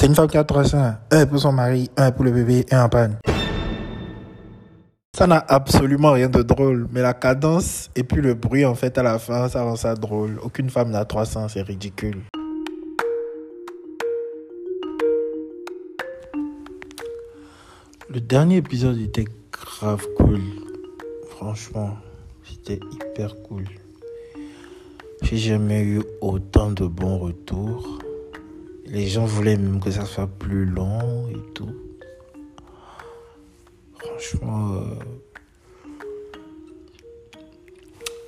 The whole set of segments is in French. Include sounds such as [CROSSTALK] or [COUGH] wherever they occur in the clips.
C'est une femme qui a trois seins. Un pour son mari, un pour le bébé et un panne. Ça n'a absolument rien de drôle, mais la cadence et puis le bruit en fait à la fin, ça rend ça drôle. Aucune femme n'a trois seins, c'est ridicule. Le dernier épisode était grave cool. Franchement, c'était hyper cool. J'ai jamais eu autant de bons retours. Les gens voulaient même que ça soit plus long et tout. Franchement, euh,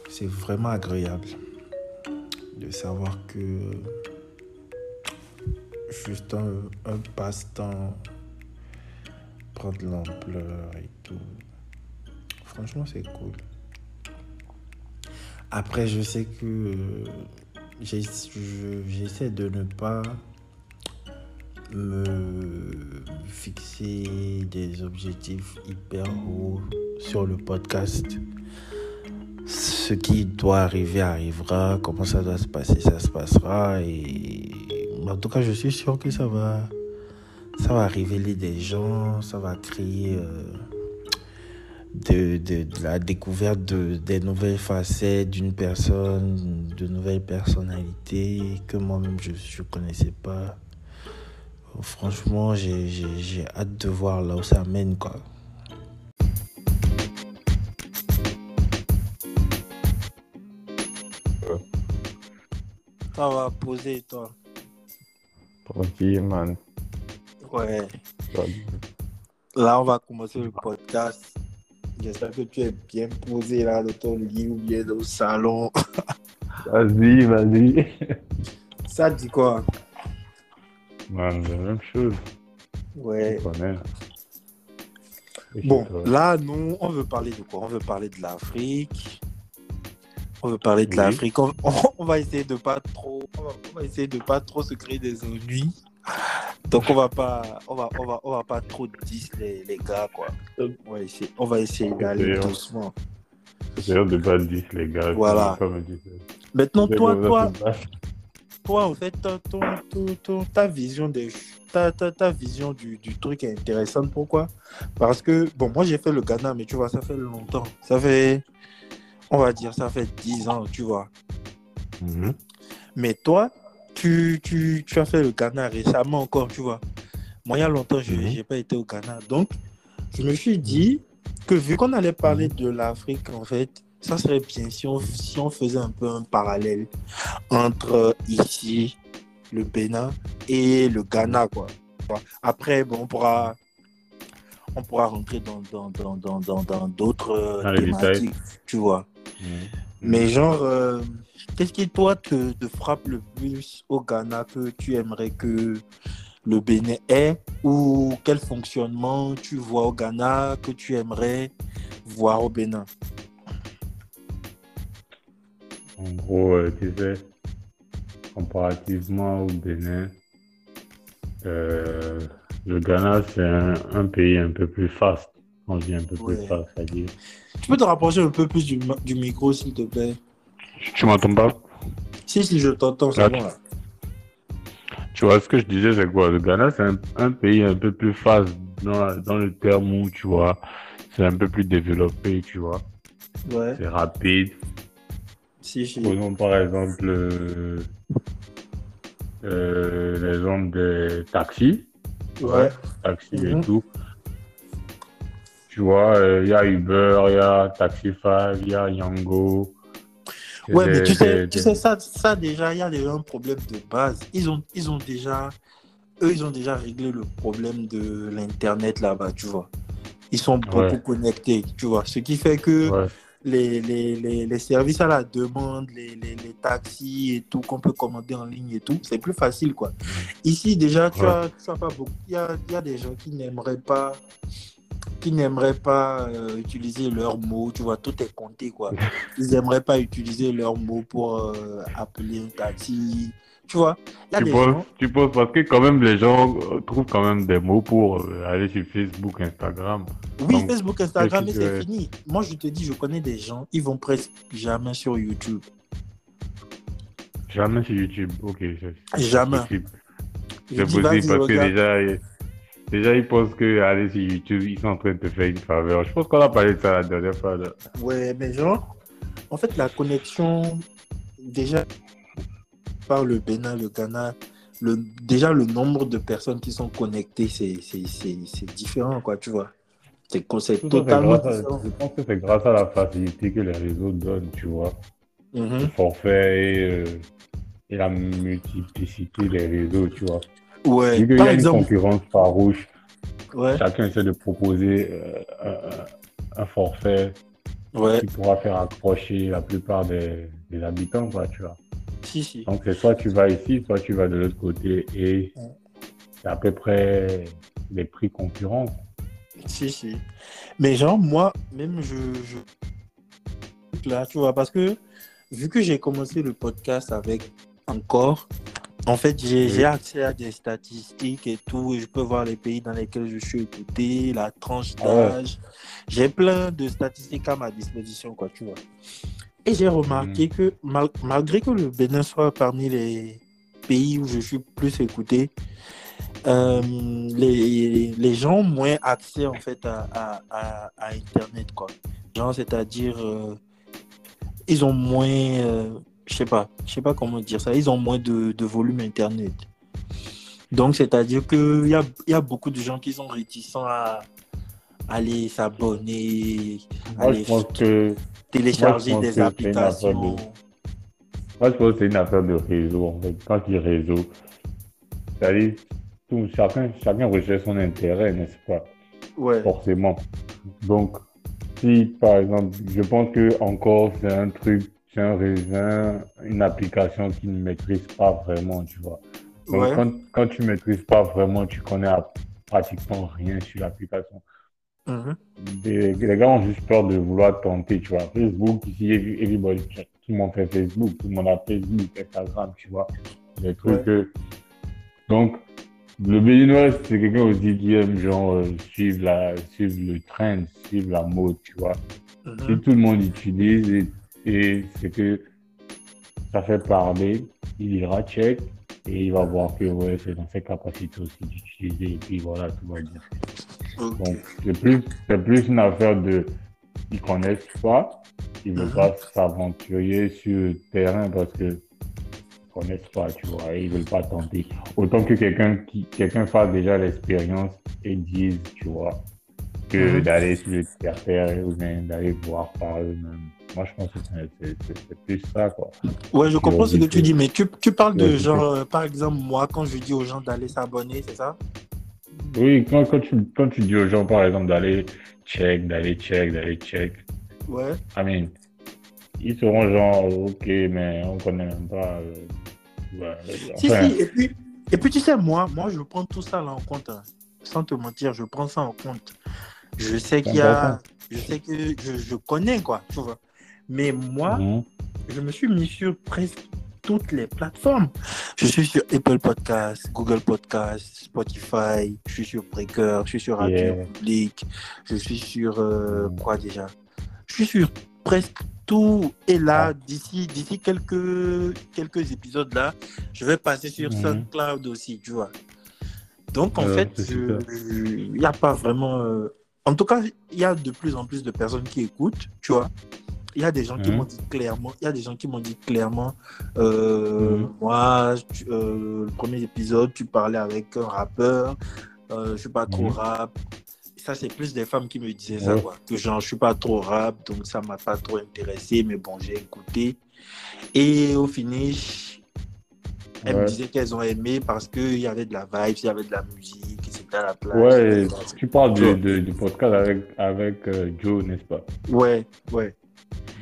c'est vraiment agréable de savoir que juste un, un passe-temps prend de l'ampleur et tout. Franchement, c'est cool. Après, je sais que euh, j'essaie de ne pas me fixer des objectifs hyper hauts sur le podcast. Ce qui doit arriver arrivera, comment ça doit se passer, ça se passera. Et en tout cas, je suis sûr que ça va, révéler des gens, ça va créer euh, de la découverte de, des nouvelles facettes d'une personne, de nouvelles personnalités que moi-même je ne connaissais pas. Franchement, j'ai j'ai- j'ai hâte de voir là où ça mène, quoi. Ça va poser, toi. Tranquille, man. Ouais. Là, on va commencer le podcast. J'espère que tu es bien posé là dans ton lit ou bien au salon. [LAUGHS] Vas-y, vas-y. Ça dit quoi? Man, la même chose. Ouais. Bon, là, nous, on veut parler de quoi? On veut parler de l'Afrique. On veut parler de Oui. l'Afrique. On, [LAUGHS] on va essayer de pas trop, on va, on va essayer de pas trop se créer des ennuis. Donc on va pas, on va, on va, on va pas trop dire les, les gars quoi. On va essayer, on va essayer d'aller D'ailleurs. doucement. C'est l'heure de pas dire, les gars. Voilà. Maintenant, toi, toi, toi, en fait, ton, ton- ton- ta vision des, ta, ta, ta vision du, du truc est intéressante. Pourquoi? Parce que, bon, moi, j'ai fait le Ghana, mais tu vois, ça fait longtemps. Ça fait, on va dire, ça fait 10 ans, tu vois. Mhm. Mais toi, tu, tu, tu as fait le Ghana récemment encore, tu vois. Moi, il y a longtemps, je n'ai pas été au Ghana. Donc, je me suis dit que vu qu'on allait parler de l'Afrique, en fait, ça serait bien si on, si on faisait un peu un parallèle entre euh, ici, le Bénin, et le Ghana, quoi. Après, bon, on pourra, on pourra rentrer dans dans dans dans dans dans d'autres euh, thématiques, tu vois. Mais genre, euh, qu'est-ce qui toi te, te frappe le plus au Ghana que tu aimerais que le Bénin ait ou quel fonctionnement tu vois au Ghana que tu aimerais voir au Bénin? En gros, euh, tu sais, comparativement au Bénin, euh, le Ghana, c'est un, un pays un peu plus fast. On dit un peu plus fast, c'est-à-dire. Tu peux te rapprocher un peu plus du, micro s'il te plaît? Tu m'entends pas? Si, si, je t'entends, c'est bon tu- là. Tu vois, ce que je disais, c'est quoi? Le Ghana, c'est un, un pays un peu plus fast dans, dans le terme où, tu vois, c'est un peu plus développé, tu vois. Ouais, C'est rapide. Si, si. Prenons par exemple euh, euh, l'exemple des taxis. Ouais, Taxis Mhm. et tout. Tu vois, euh, il y a Uber, il y a Taxify, il y a Yango. Ouais mais tu sais, tu sais ça, ça déjà, il y a déjà un problème de base. Ils ont, ils ont déjà, eux, ils ont déjà réglé le problème de l'Internet là-bas, tu vois. Ils sont beaucoup Ouais. connectés, tu vois. Ce qui fait que Ouais, les, les, les, les services à la demande, les, les, les taxis et tout, qu'on peut commander en ligne et tout, c'est plus facile, quoi. Ici, déjà, tu Ouais. as, tu as pas beaucoup. Il y a, y a des gens qui n'aimeraient pas qui n'aimeraient pas euh, utiliser leurs mots, tu vois, tout est compté, quoi. [LAUGHS] Ils n'aimeraient pas utiliser leurs mots pour euh, appeler un taxi, tu vois. Il y a tu des penses, gens, tu penses parce que quand même les gens euh, trouvent quand même des mots pour euh, aller sur Facebook, Instagram. oui, donc, Facebook, Instagram, mais c'est fini. Moi, je te dis, je connais des gens, ils vont presque jamais sur YouTube. Jamais sur YouTube. Ok. Jamais. C'est dis, possible parce que déjà, ils- déjà, ils pensent que aller sur YouTube, ils sont en train de te faire une faveur. Je pense qu'on a parlé de ça la dernière fois. là. Ouais, mais genre, en fait, la connexion, déjà, par le Bénin, le Ghana, le, déjà le nombre de personnes qui sont connectées, c'est c'est- c'est- c'est différent, quoi, tu vois. C'est totalement à- différent. je pense que c'est grâce à la facilité que les réseaux donnent, tu vois. Mhm. Le forfait et, euh, et la multiplicité des réseaux, tu vois. Ouais, Vu qu'il y par a une concurrence farouche, ouais, chacun essaie de proposer euh, un, un- un forfait ouais, qui pourra faire accrocher la plupart des, des habitants, quoi, tu vois. Si, si. Donc, c'est soit tu vas ici, soit tu vas de l'autre côté et Ouais. c'est à peu près les prix concurrents. Si, si. Mais genre, moi, même, je, je... Là, tu vois, parce que vu que j'ai commencé le podcast avec encore, en fait, j'ai Oui. accès à des statistiques et tout, et je peux voir les pays dans lesquels je suis écouté, la tranche Ah ouais. d'âge. J'ai plein de statistiques à ma disposition, quoi, tu vois. Et j'ai remarqué que mal- malgré que le Bénin soit parmi les pays où je suis plus écouté, euh, les, les gens ont moins accès en fait à, à, à, à Internet quoi. Genre c'est-à-dire euh, ils ont moins, euh, je sais pas, je sais pas comment dire ça, ils ont moins de, de volume Internet. Donc c'est-à-dire que il y a, y a beaucoup de gens qui sont réticents à aller s'abonner, Moi, aller je pense que, télécharger moi, des que c'est une affaire applications. moi, je pense que c'est une affaire de réseau, en fait. Quand a réseau, c'est-à-dire, tout, chacun, chacun recherche son intérêt, n'est-ce pas? Ouais. Forcément. Donc, si, par exemple, je pense que encore, c'est un truc, c'est un raisin, une application qui ne maîtrise pas vraiment, tu vois. Donc, Ouais. quand, quand tu maîtrises pas vraiment, tu connais à- pratiquement rien sur l'application. Mhm. Les gars ont juste peur de vouloir tenter, tu vois. Facebook, ici, every- everybody, tout le monde fait Facebook, tout le monde a Facebook, Instagram, tu vois. Des trucs Ouais. que... Donc, le Béninois, c'est quelqu'un aussi qui aime, genre, euh, suivre, la, suivre le trend, suivre la mode, tu vois. Si Mhm. tout le monde utilise et, et c'est que ça fait parler, il ira check et il va voir que ouais, c'est dans ses capacités aussi d'utiliser et puis voilà, tout va bien. Donc, c'est plus, c'est plus une affaire de. Ils connaissent pas, ils ne veulent Mhm. pas s'aventurer sur le terrain parce que ils connaissent pas, tu vois, et ils veulent pas tenter. Autant que quelqu'un qui, quelqu'un fasse déjà l'expérience et dise, tu vois, que Mhm. d'aller sur le terre ou bien d'aller voir par eux-mêmes. Moi, je pense que c'est, plus ça, quoi. Ouais, je comprends ce que tu dis, mais tu, tu parles de genre, euh, par exemple, moi, quand je dis aux gens d'aller s'abonner, c'est ça? Oui, quand, quand, tu, quand tu dis aux gens, par exemple, d'aller check, d'aller check, d'aller check, Ouais. I mean, ils seront genre, ok, mais on connaît même pas. euh, ouais, Si, si, et puis, et puis tu sais, moi, moi, je prends tout ça là en compte. hein. Sans te mentir, je prends ça en compte. Je sais qu'il y a. Je sais que je, je connais, quoi, tu vois. Mais moi, mhm. je me suis mis sur presque toutes les plateformes. Je suis sur Apple Podcasts, Google Podcasts, Spotify, je suis sur Breaker, je suis sur Radio Yeah. Public, je suis sur euh, Mm. quoi déjà? Je suis sur presque tout. Et là, Ah. d'ici d'ici quelques, quelques épisodes là, je vais passer sur Mhm. SoundCloud aussi, tu vois. Donc en fait, il n'y a pas vraiment. euh, En tout cas, il y a de plus en plus de personnes qui écoutent, tu vois. Il y a des gens qui Mhm. m'ont dit clairement, il y a des gens qui m'ont dit clairement, euh, Mhm. moi, tu- euh, le premier épisode, tu parlais avec un rappeur, euh, je suis pas trop Mhm. rap. Ça, c'est plus des femmes qui me disaient ça, quoi. Que genre, je suis pas trop rap, donc ça m'a pas trop intéressé, mais bon, j'ai écouté. Et au finish, elles me disaient qu'elles ont aimé parce qu'il y avait de la vibe, il y avait de la musique, c'était à la plage. Ouais, tu parles du podcast avec, avec euh, Joe, n'est-ce pas? Ouais, ouais.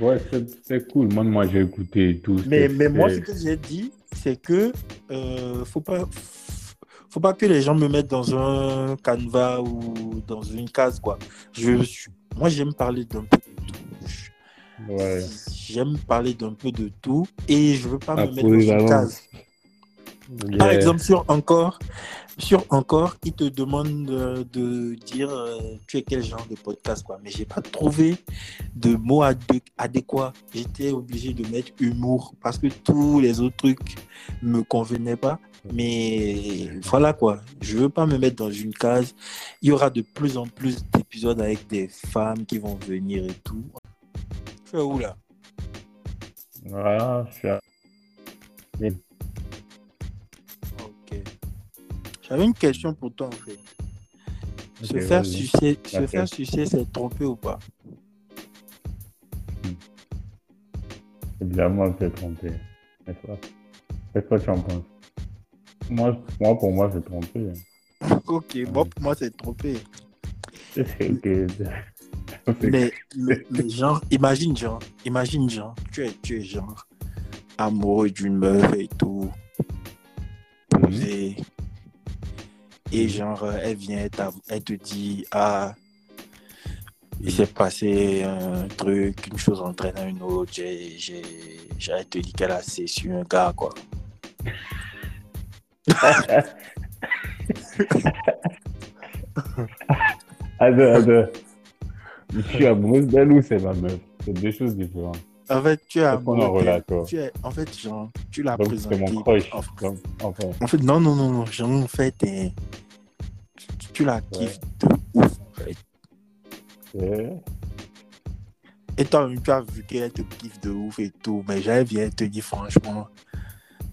Ouais, c'est, cool. Moi, moi j'ai écouté tout. Mais, mais moi, ce que j'ai dit, c'est que euh, faut pas, faut pas que les gens me mettent dans un canevas ou dans une case, quoi. Je, suis- moi, j'aime parler d'un peu de tout. Ouais. J'aime parler d'un peu de tout et je veux pas me mettre dans une case. Par exemple, sur Encore, sur Encore, ils te demandent de, de dire euh, tu es quel genre de podcast, quoi. Mais j'ai pas trouvé de mots adé- adéquats. J'étais obligé de mettre humour parce que tous les autres trucs me convenaient pas. Mais voilà quoi, je veux pas me mettre dans une case. Il y aura de plus en plus d'épisodes avec des femmes qui vont venir et tout. Tu es où là? Voilà, je suis à... J'avais une question pour toi en fait. Se faire sucer, se faire sucer, c'est tromper ou pas? Évidemment, tu es trompé. Mais toi, qu'est-ce que tu en penses? Moi, moi, pour moi, c'est trompé. [LAUGHS] Ok, moi pour moi c'est tromper. [LAUGHS] C'est que... c'est- Mais, mais, mais genre, imagine genre, imagine genre, tu es, tu es genre amoureux d'une meuf et tout, posé. Et genre, euh, elle vient, elle, te dit, ah, il s'est passé un truc, une chose entraînant une autre, j'ai, j'ai, j'ai- elle te dit qu'elle a séché un gars, quoi. [LAUGHS] Attends, attends. Je suis amoureuse d'elle ou c'est ma meuf? C'est deux choses différentes. En fait, tu relation Tu es, en fait, genre, tu l'as présenté. mon crush. En, Donc, enfin, en fait, non, non, non, non, genre, en fait, tu, tu la kiffes de ouf, en fait. Et toi, tu as vu qu'elle te kiffe de ouf et tout, mais j'avais vient te dire franchement,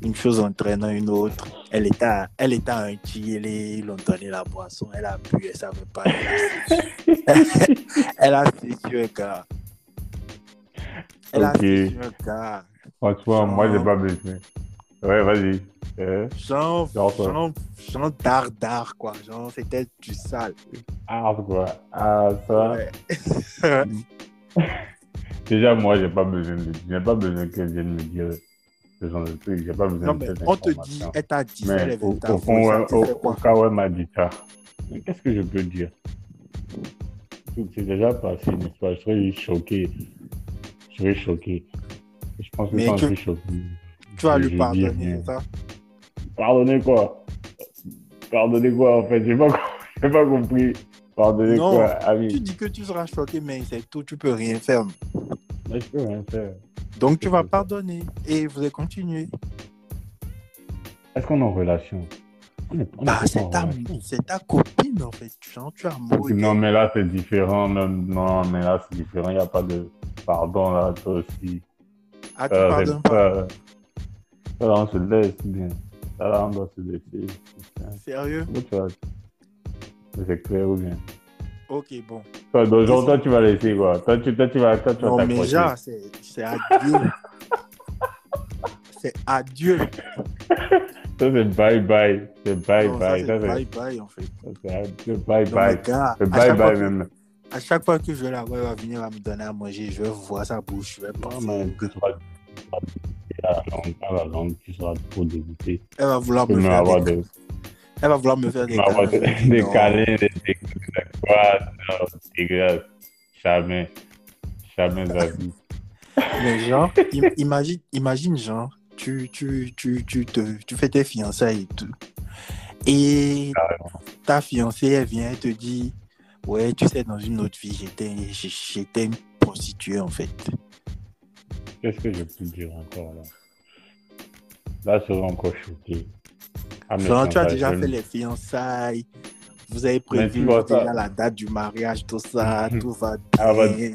une chose entraînant une autre. Elle était à, elle était à un chili, ils l'ont donné la boisson, elle a bu, elle savait pas. Elle a séché- [LAUGHS] [LAUGHS] gars. Elle a Ok. séché un gars. Franchement, moi, j'ai pas besoin. Ouais, vas-y. Euh, Genre, Genre d'art, quoi. Genre, c'était du sale. Ah, quoi. Ah, ça. Ouais. [LAUGHS] Déjà, moi, j'ai pas besoin de... J'ai pas besoin qu'elle vienne me dire ce genre de trucs. J'ai pas besoin non, de mais on te dit, elle t'a dit, elle Mais est au, au fond, ouais, tu au, cas où elle m'a dit ça, mais qu'est-ce que je peux dire? C'est déjà passé, n'est-ce pas Je serais choqué. Je serais choqué. Je pense que Mais quand tu- je vas lui pardonner, c'est ça? Pardonnez quoi? Pardonnez quoi, en fait? J'ai pas, [LAUGHS] pas compris. Pardonnez Non, quoi oui, Tu dis que tu seras choqué, mais c'est tout, tu peux rien faire. mais je peux rien faire. Donc tu vas pardonner et vous allez continuer. Est-ce qu'on est en relation? Bah, c'est ta, ta copine en fait. Genre, tu es amoureux. Non, mais là, c'est différent. Non, non, mais là, c'est différent. Il n'y a pas de pardon, là, toi aussi. Ah, tu Euh, pas. là, on se laisse bien. Là, on doit se laisser. Sérieux? C'est clair ou bien? Ok, bon. Toi, donc, genre, toi, tu vas laisser quoi Toi, tu, toi, tu vas toi, tu vas Non, mais c'est c'est adieu. [LAUGHS] c'est adieu. [LAUGHS] Ça, c'est bye bye. C'est bye Non, ça, bye. c'est Ça, c'est bye bye en fait. c'est- c'est bye Non, bye. mais gars, C'est à bye chaque fois bye que- même. À chaque fois que je vais la voir, elle va venir va me donner à manger. Je vais voir sa bouche. Je vais Non, penser. mais tu seras à la langue, tu seras trop dégoûté. Elle va vouloir me faire avoir des... des, Elle va vouloir me faire des des, câlins. des Non. câlins, des des des quoi. Non, c'est dégueulasse. Jamais. Jamais de la vie. Mais genre, im- imagine, imagine genre, tu, tu, tu, tu, te, tu fais tes fiançailles et tout. Et ta fiancée, elle vient, elle te dit, ouais, tu sais, dans une autre vie, j'étais, j'étais une prostituée en fait. Qu'est-ce que je peux dire encore là? Là, je serais encore choqué. Ah, Genre, tu as ça, déjà fait les fiançailles, vous avez prévu déjà la date du mariage, tout ça, [LAUGHS] tout va Ah, bah, bien.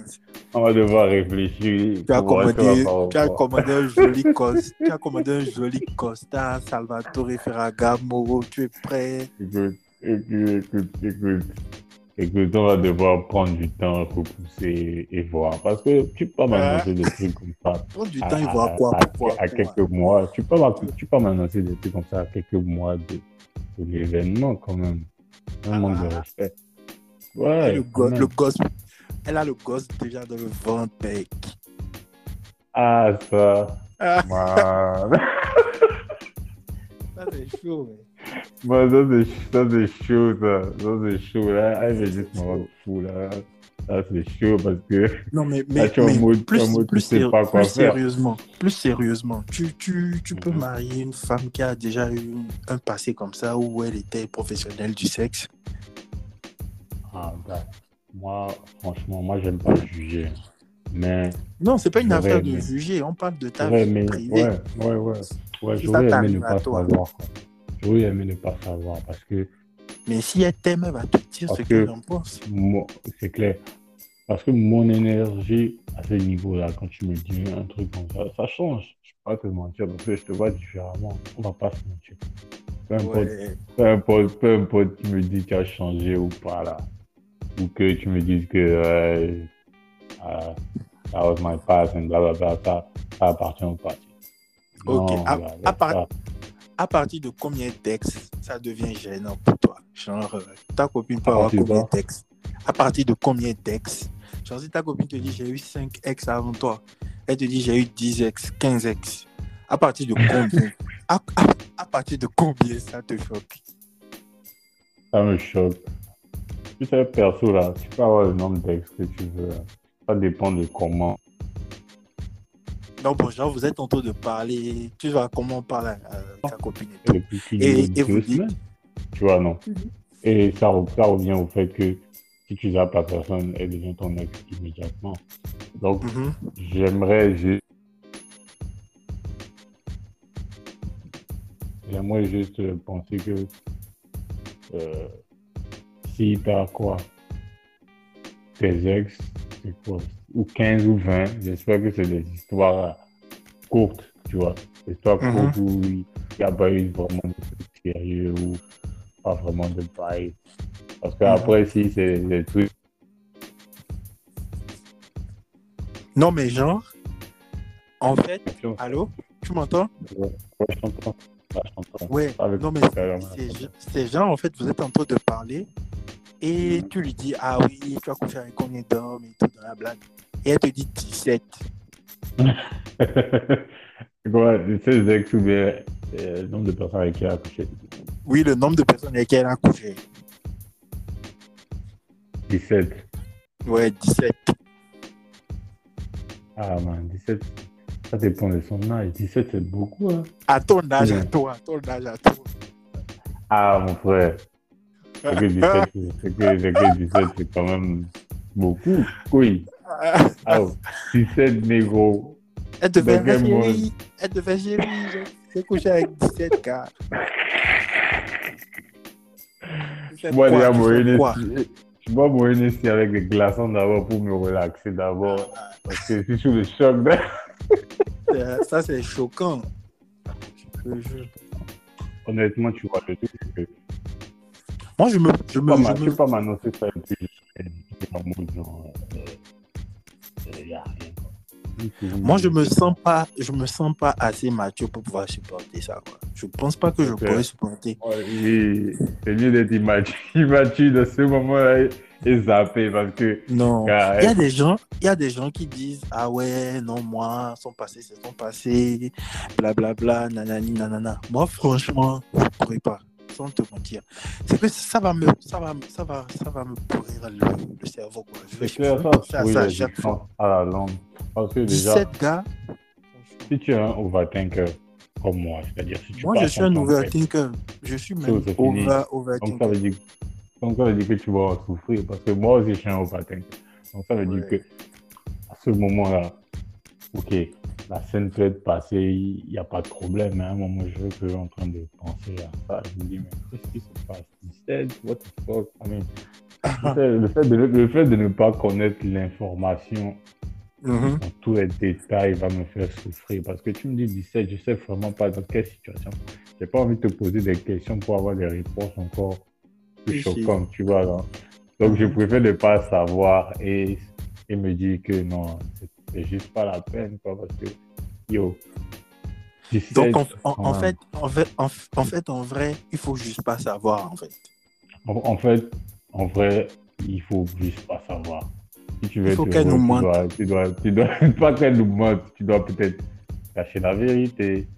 On va devoir réfléchir. Tu as, voir commandé, va faire tu as encore. commandé un joli [LAUGHS] cos, tu as commandé un joli Costa Salvatore Ferragamo, tu es prêt? Écoute, écoute, écoute, écoute. Écoute, on va devoir prendre du temps pour pousser et voir. Parce que tu peux pas m'annoncer des trucs comme ça. [LAUGHS] Prends du temps, il voit quoi, à, pourquoi, à quelques mois. Tu peux, pas- tu peux pas m'annoncer des trucs comme ça à quelques mois de, de l'événement quand même. Un manque de Ah. respect. Ouais, le, go- le gosse, elle a le gosse déjà dans le ventre, mec. Ah, ça. Ah, [LAUGHS] ça c'est chaud, mec. moi, ça, c'est ça, c'est chaud, ça. Ça, c'est chaud, là. Je vais juste me rendre fou, là. Ça, c'est chaud parce que Non, mais, là, mais, en mais mode, plus, mode, tu plus, sais séri- pas quoi plus faire. sérieusement, plus sérieusement, tu, tu, tu peux Mhm. marier une femme qui a déjà eu un passé comme ça où elle était professionnelle du sexe. Ah, bah, moi, franchement, moi, j'aime pas juger. Mais Non, c'est pas une affaire de juger, on parle de ta vie aimé, privée. ouais, ouais, ouais. Ouais, j'aurais aimé ne pas toi. savoir. j'aurais aimé ne pas savoir parce que Mais si elle t'aime, elle va te dire Parce ce que- qu'elle en pense. moi, c'est clair. Parce que mon énergie à ce niveau-là, quand tu me dis un truc comme ça, ça change. Je ne vais pas te mentir parce que je te vois différemment. On va pas se mentir. Peu importe, Ouais. peu importe, peu importe, tu me dis que tu as changé ou pas là. Ou que tu me dises que euh, euh, that was my past and blablabla, ça, appartient au passé. Ok. Non, À- là, à part- ça- À partir de combien d'ex ça devient gênant pour toi? Genre, euh, ta copine peut avoir de combien quoi d'ex À partir de combien d'ex Genre, si ta copine te dit j'ai eu 5 ex avant toi, elle te dit j'ai eu 10 ex, 15 ex. À partir de combien? À, à- à partir de combien ça te choque? Ça me choque. Tu sais, perso, là, tu peux avoir le nombre d'ex que tu veux. là. Ça dépend de comment. Non, bon, genre, vous êtes en train de parler. Tu vois comment on parle à, à ta copine et Et tout. depuis qu'il Et- y a et deux vous dites-. Tu vois, non. Et ça, re- ça revient au fait que si tu zappes la personne, elle devient ton ex immédiatement. Donc, Mhm. j'aimerais juste. J'aimerais juste penser que euh, si t'as quoi? Tes ex, c'est quoi? Ou 15 ou 20, j'espère que c'est des histoires euh, courtes, tu vois. Des histoires Mhm. courtes où il n'y a pas eu vraiment de sérieux ou pas vraiment de bail. Parce que Mhm. après, si c'est des trucs. Non, mais genre, en fait, Ouais, allô? Tu m'entends? T'entends. Ah, je t'entends. Ouais. Non, mais c'est genre, en fait, vous êtes en train de parler et tu lui dis, ah oui, tu as couché avec combien d'hommes et tout dans la blague. Et elle te dit 17. C'est quoi, ex ou bien euh, le nombre de personnes avec qui elle a couché Oui, le nombre de personnes avec qui elle a couché. 17. Ouais, 17. Ah man, 17, ça dépend de son âge. 17, c'est beaucoup. Hein? À ton âge, à toi, à ton âge, à toi. Ah mon frère, c'est que 17, c'est que, c'est que 17, c'est quand même beaucoup. Oui. Ah, 17 négro. Elle fait quel chérie, elle te fait chérie, j'ai- couché avec 17 gars. Moi, déjà, tu moi, fais une ici- je avec des glaçons d'abord pour me relaxer d'abord. Parce que je suis sous le choc. Ça, c'est choquant. Je te jure. Honnêtement, tu vois, le truc, c'est que Moi, je me. Je me, pas je me- pas m'annoncer ça et puis euh, euh. Moi, je me sens pas, je me sens pas assez mature pour pouvoir supporter ça. Quoi. Je pense pas que je pourrais supporter. C'est mieux d'être immature, [LAUGHS] immature dans ce moment-là et, zapper parce que. Non. car, Il y a des gens, il y a des gens qui disent ah ouais non moi son passé c'est son passé, blablabla nanani nanana. Moi franchement je pourrais pas sans te mentir. C'est que ça va me ça va ça va ça va me pourrir le, le cerveau quoi. Je clair, ça, oui, ça à la chaque fois. différence à la langue. Parce que déjà, 17 gars. si tu es un overthinker comme moi, c'est-à-dire si tu Moi je suis un overthinker. Je suis même over Donc ça overthinker. veut dire, donc ça veut dire que tu vas souffrir parce que moi aussi je suis un overthinker. Donc ça veut dire que à ce moment-là, ok, la scène peut être passée, il n'y a pas de problème, à un moment je suis en train de penser à ça. Je me dis, mais qu'est-ce qui se passe? 17, what the fuck? I mean, le, fait, de, le fait de ne pas connaître l'information dans tous les détails va me faire souffrir parce que tu me dis 17, je sais vraiment pas dans quelle situation. J'ai pas envie de te poser des questions pour avoir des réponses encore plus choquantes, tu vois. là. Donc je préfère ne pas savoir et, et me dire que non, c'est- c'est juste pas la peine, quoi, parce que yo. 17, Donc en, fait en fait en, en fait en vrai il faut juste pas savoir en fait. En, fait, en vrai, il faut juste pas savoir. Si tu veux Il faut qu'elle nous tu mente. dois, tu dois, tu dois, [LAUGHS] pas qu'elle nous mente, tu dois peut-être cacher la vérité.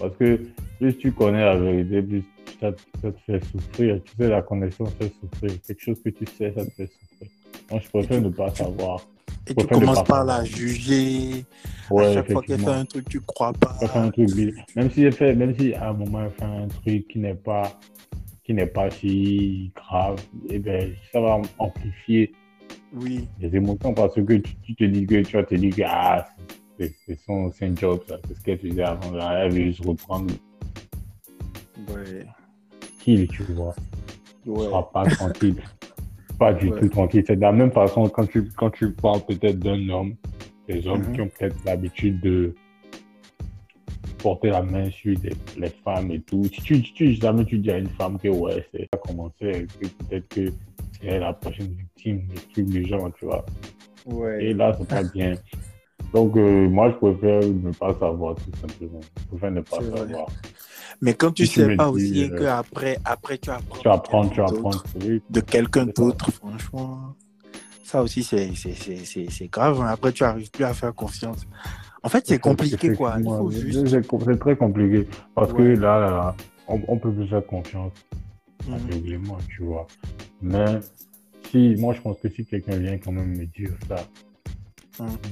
Parce que plus tu connais la vérité, plus ça, ça te fait souffrir. Tu sais, la connaissance fait souffrir. Quelque chose que tu sais, ça te fait souffrir. Moi, je préfère ne pas savoir. Et tu commences par la juger. Ouais, à chaque fois qu'elle fait un truc, tu crois pas. Elle fait un truc bizarre. Même si elle fait, même si à un moment elle fait un truc qui n'est pas, qui n'est pas si grave, eh ben, ça va amplifier Oui, les émotions parce que tu, tu te dis que tu vas te dire que ah, c'est son, c'est un job, ça. c'est ce qu'elle faisait avant, là. elle veut juste reprendre. Ouais. Qui, tu vois. Tu Ouais. seras pas tranquille. [LAUGHS] Pas du Ouais. tout tranquille. C'est de la même façon quand tu, quand tu parles peut-être d'un homme, des hommes Mhm. qui ont peut-être l'habitude de porter la main sur des- les femmes et tout. Si tu, tu, jamais tu dis à une femme que ouais, c'est ça commencer, que peut-être que c'est la prochaine victime, des trucs du genre, tu vois. Et là, c'est pas bien. [LAUGHS] Donc, euh, moi, je préfère ne pas savoir, tout simplement. Je préfère ne pas C'est vrai. Mais quand tu tu sais pas dis, aussi euh, que après, après tu apprends. Tu apprends, de tu quelqu'un apprends. d'autre- Oui, De quelqu'un C'est ça. d'autre, franchement. Ça aussi, c'est grave. hein. Après, tu arrives plus à faire confiance. En fait, c'est compliqué, quoi. Juste. C'est très compliqué. Parce que Ouais. là, là, là, on, on peut plus faire confiance aveuglément, tu vois. Mais si, moi, je pense que si quelqu'un vient quand même me dire ça,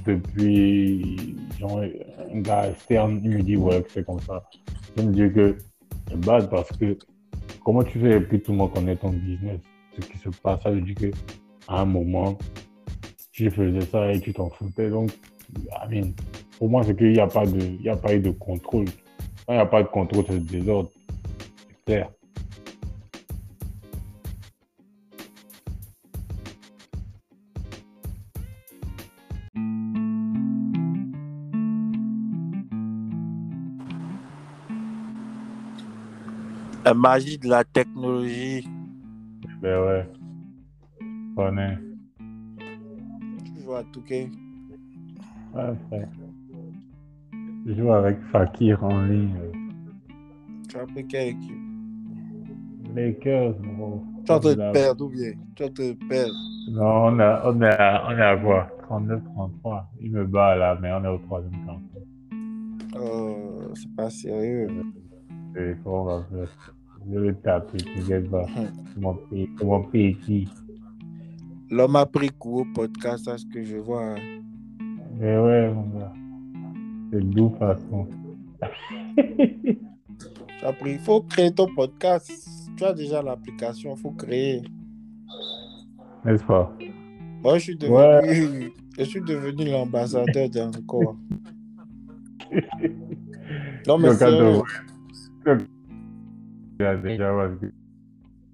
Depuis, genre, un gars externe, il me dit, ouais, c'est comme ça. Je me dis que c'est bad parce que comment tu fais que tout le monde connaît ton business, ce qui se passe, ça veut dire que à un moment, tu faisais ça et tu t'en foutais. Donc, I mean, pour moi, c'est qu'il n'y a, pas de- il y a pas eu de contrôle. Quand il n'y a pas de contrôle, c'est le désordre. C'est clair. La magie de la technologie. Ben ouais. Je connais. Tu vois, tout cas. Ouais, frère. Je joue avec Fakir en ligne. Tu as pris quelle équipe? Lakers, gros. Tu de Là- perdre ou bien? Tu train de perdre. Non, on, a, on, est à, on est à quoi 39-33. Il me bat là, mais on est au troisième camp. Oh, c'est pas sérieux. Et on va faire. Je vais le taper, t'inquiète pas. C'est mon pays, c'est mon pays qui. L'homme a pris coup au podcast, à ce que je vois. hein. Mais ouais, mon gars. C'est d'où façon. Il faut créer ton podcast. Tu as déjà l'application, il faut créer. N'est-ce pas? Moi, je suis devenu, je suis devenu l'ambassadeur d'encore. [LAUGHS] Non, mais attends, Il y a déjà parce que-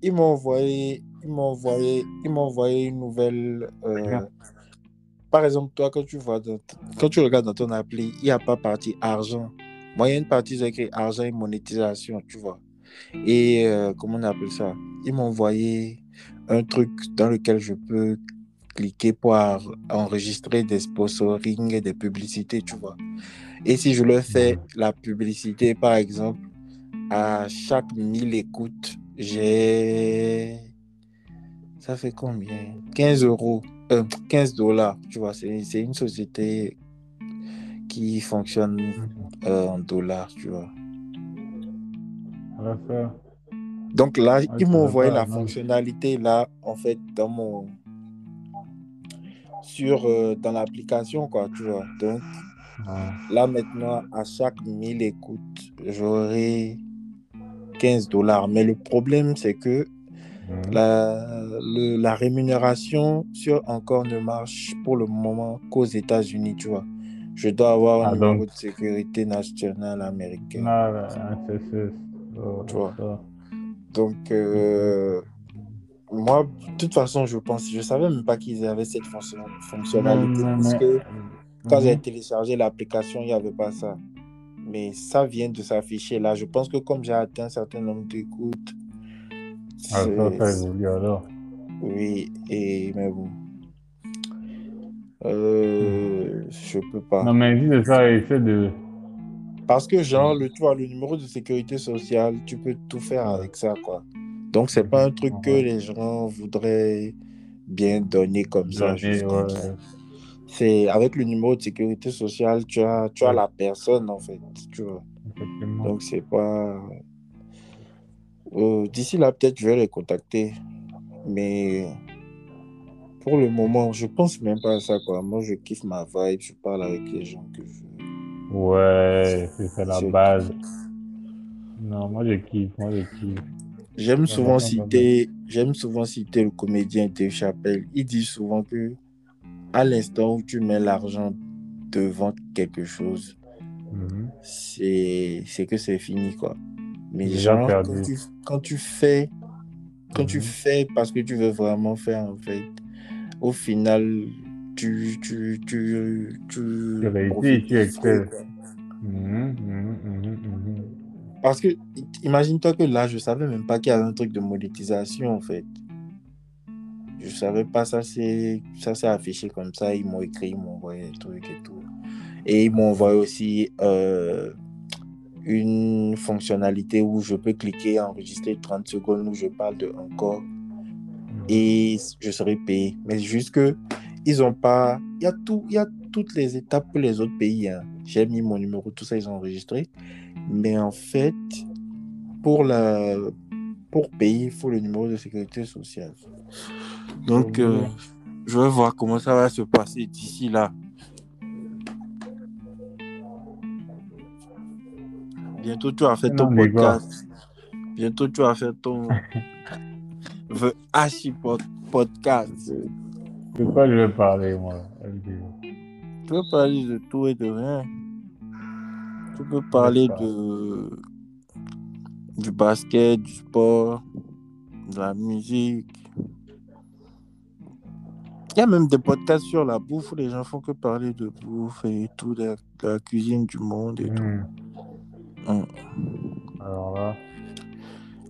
ils m'ont envoyé, ils m'ont envoyé, une nouvelle. euh, par exemple, toi, quand tu vois, dans quand tu regardes dans ton appli, il n'y a pas partie argent. Moi, il y a une partie c'est écrit argent et monétisation, tu vois. Et euh, comment on appelle ça? Ils m'ont envoyé un truc dans lequel je peux cliquer pour enregistrer des sponsorings et des publicités, tu vois. Et si je leur fais la publicité, par exemple, à chaque 1000 écoutes, j'ai. Ça fait combien? 15 euros. euh, 15 dollars, tu vois. C'est une société qui fonctionne euh, en dollars, tu vois. Donc là, Ouais, ils m'ont envoyé la non. fonctionnalité là, en fait, dans mon. Sur, euh, dans l'application, quoi, tu vois. Donc Ouais. là, maintenant, à chaque 1000 écoutes, j'aurai 15 dollars. Mais le problème, c'est que Mhm. la, le- la rémunération sur encore ne marche pour le moment qu'aux États-Unis, tu vois. Je dois avoir un Ah, numéro donc- de sécurité nationale américain. Ah, un CSS. Oh, Tu vois. ça. Donc, euh, moi, de toute façon, je pense, je savais même pas qu'ils avaient cette fonction- fonctionnalité. Parce que quand j'ai téléchargé l'application, il n'y avait pas ça. Mais ça vient de s'afficher là. Je pense que comme j'ai atteint un certain nombre d'écoutes, Ah, alors. Oui, et mais bon. Euh, je peux pas. Non, mais dis de ça, essaie de. Parce que, genre, le, tu vois, le numéro de sécurité sociale, tu peux tout faire avec ça, quoi. Donc, c'est pas un truc que les gens voudraient bien donner comme ça. donner, ouais. C'est avec le numéro de sécurité sociale, tu as, tu as la personne, en fait, tu vois. Donc, c'est pas. Euh, D'ici là, peut-être, je vais les contacter. Mais pour le moment, je pense même pas à ça, quoi. Moi, je kiffe ma vibe, je parle avec les gens que je veux. Ouais, c'est la base. Non, moi je kiffe, moi je kiffe. J'aime souvent citer, j'aime souvent citer le comédien Dave Chappelle. Il dit souvent que à l'instant où tu mets l'argent devant quelque chose, Mhm. c'est c'est que c'est fini quoi. Mais genre, quand tu, quand tu fais, quand tu Mhm. fais parce que tu veux vraiment faire, en fait, au final, tu, tu, tu, tu, mhm. Parce que, imagine-toi que là, je savais même pas qu'il y avait un truc de monétisation, en fait. Je savais pas, ça c'est ça s'est affiché comme ça, ils m'ont écrit, ils m'ont envoyé des trucs et tout. Et ils m'ont envoyé aussi euh, une fonctionnalité où je peux cliquer, enregistrer 30 secondes où je parle de encore et je serai payé. Mais juste que ils ont pas, il y a tout, il y a toutes les étapes pour les autres pays. hein. J'ai mis mon numéro, tout ça ils ont enregistré. Mais en fait, pour la, pour payer, il faut le numéro de sécurité sociale. Donc, euh, je vais voir comment ça va se passer d'ici là. Bientôt, tu vas faire ton Non, podcast. Bientôt, tu vas faire ton [LAUGHS] The Hachi pod- podcast. De quoi je vais parler, moi. Tu peux parler de tout et de rien. Tu peux parler de du basket, du sport, de la musique. Il y a même des podcasts sur la bouffe où les gens font que parler de bouffe et tout, de la, de la cuisine du monde et tout. Hmm. Mm. Alors là,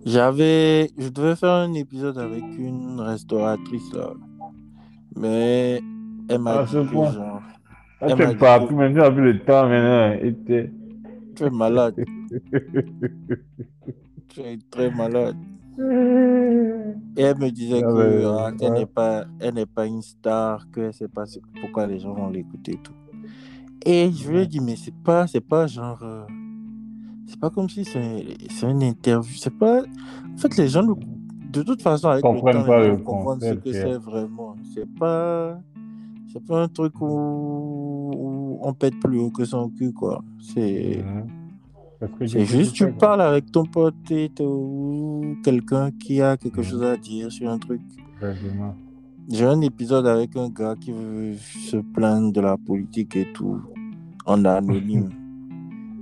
J'avais, je devais faire un épisode avec une restauratrice là, mais elle m'a Ah, dit ce que point. genre, là Elle tu m'a dit partout, que- maintenant, plus le temps maintenant. T'es- tu es malade, [LAUGHS] [LAUGHS] tu es très malade. Et elle me disait Ah que ouais, elle ouais. n'est pas, elle n'est pas une star, que sait pas pourquoi les gens vont l'écouter et tout. Et je lui ai dit mais c'est pas, c'est pas genre, euh, c'est pas comme si c'est, c'est une interview, c'est pas. En fait les gens, de toute façon avec le Comprennent temps, pas le gens comprennent ce que c'est vraiment. C'est pas, c'est pas un truc où, où on pète plus haut que son cul quoi. C'est que c'est juste, tu parles avec ton pote et ou quelqu'un qui a quelque chose à dire sur un truc. J'ai un épisode avec un gars qui veut se plaindre de la politique et tout, en anonyme. [LAUGHS]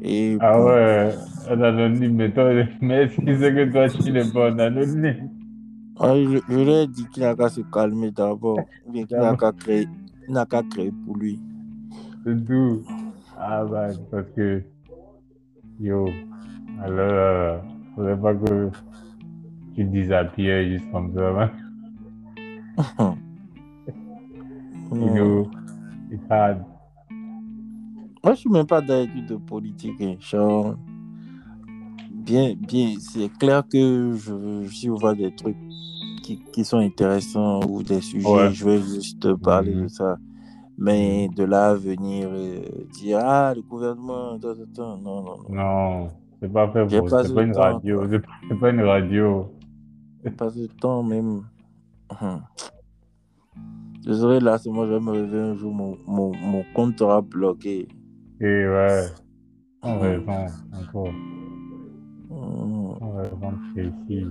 Et Ah ouais, un anonyme, mais toi, [LAUGHS] mais est-ce qu'il sait que toi, tu n'es pas un anonyme? Ah, je, je lui ai dit qu'il n'a qu'à se calmer d'abord, bien qu'il n'a qu'à créer, qu'à créer pour lui. C'est tout. Ah bah, parce que, yo, alors, euh, faudrait pas que tu dises à Pierre juste comme ça, hein. [LAUGHS] You know, it's hard. Moi, je suis même pas dans l'étude de politique. hein. Genre, bien, bien, c'est clair que je, si on voit des trucs qui, qui sont intéressants ou des sujets, Ouais. je vais juste parler de ça. Mais de là à venir euh, dire ah le gouvernement, non, non, non. Non, c'est pas fait pour, pas le pas une radio, c'est pas- pas une radio. Pas le temps même. Hum. Je serai là, c'est moi, je vais me réveiller un jour, mon, mon, mon compte sera bloqué. Et ouais, sans Mhm. raison, encore, Hum. sans raison précise.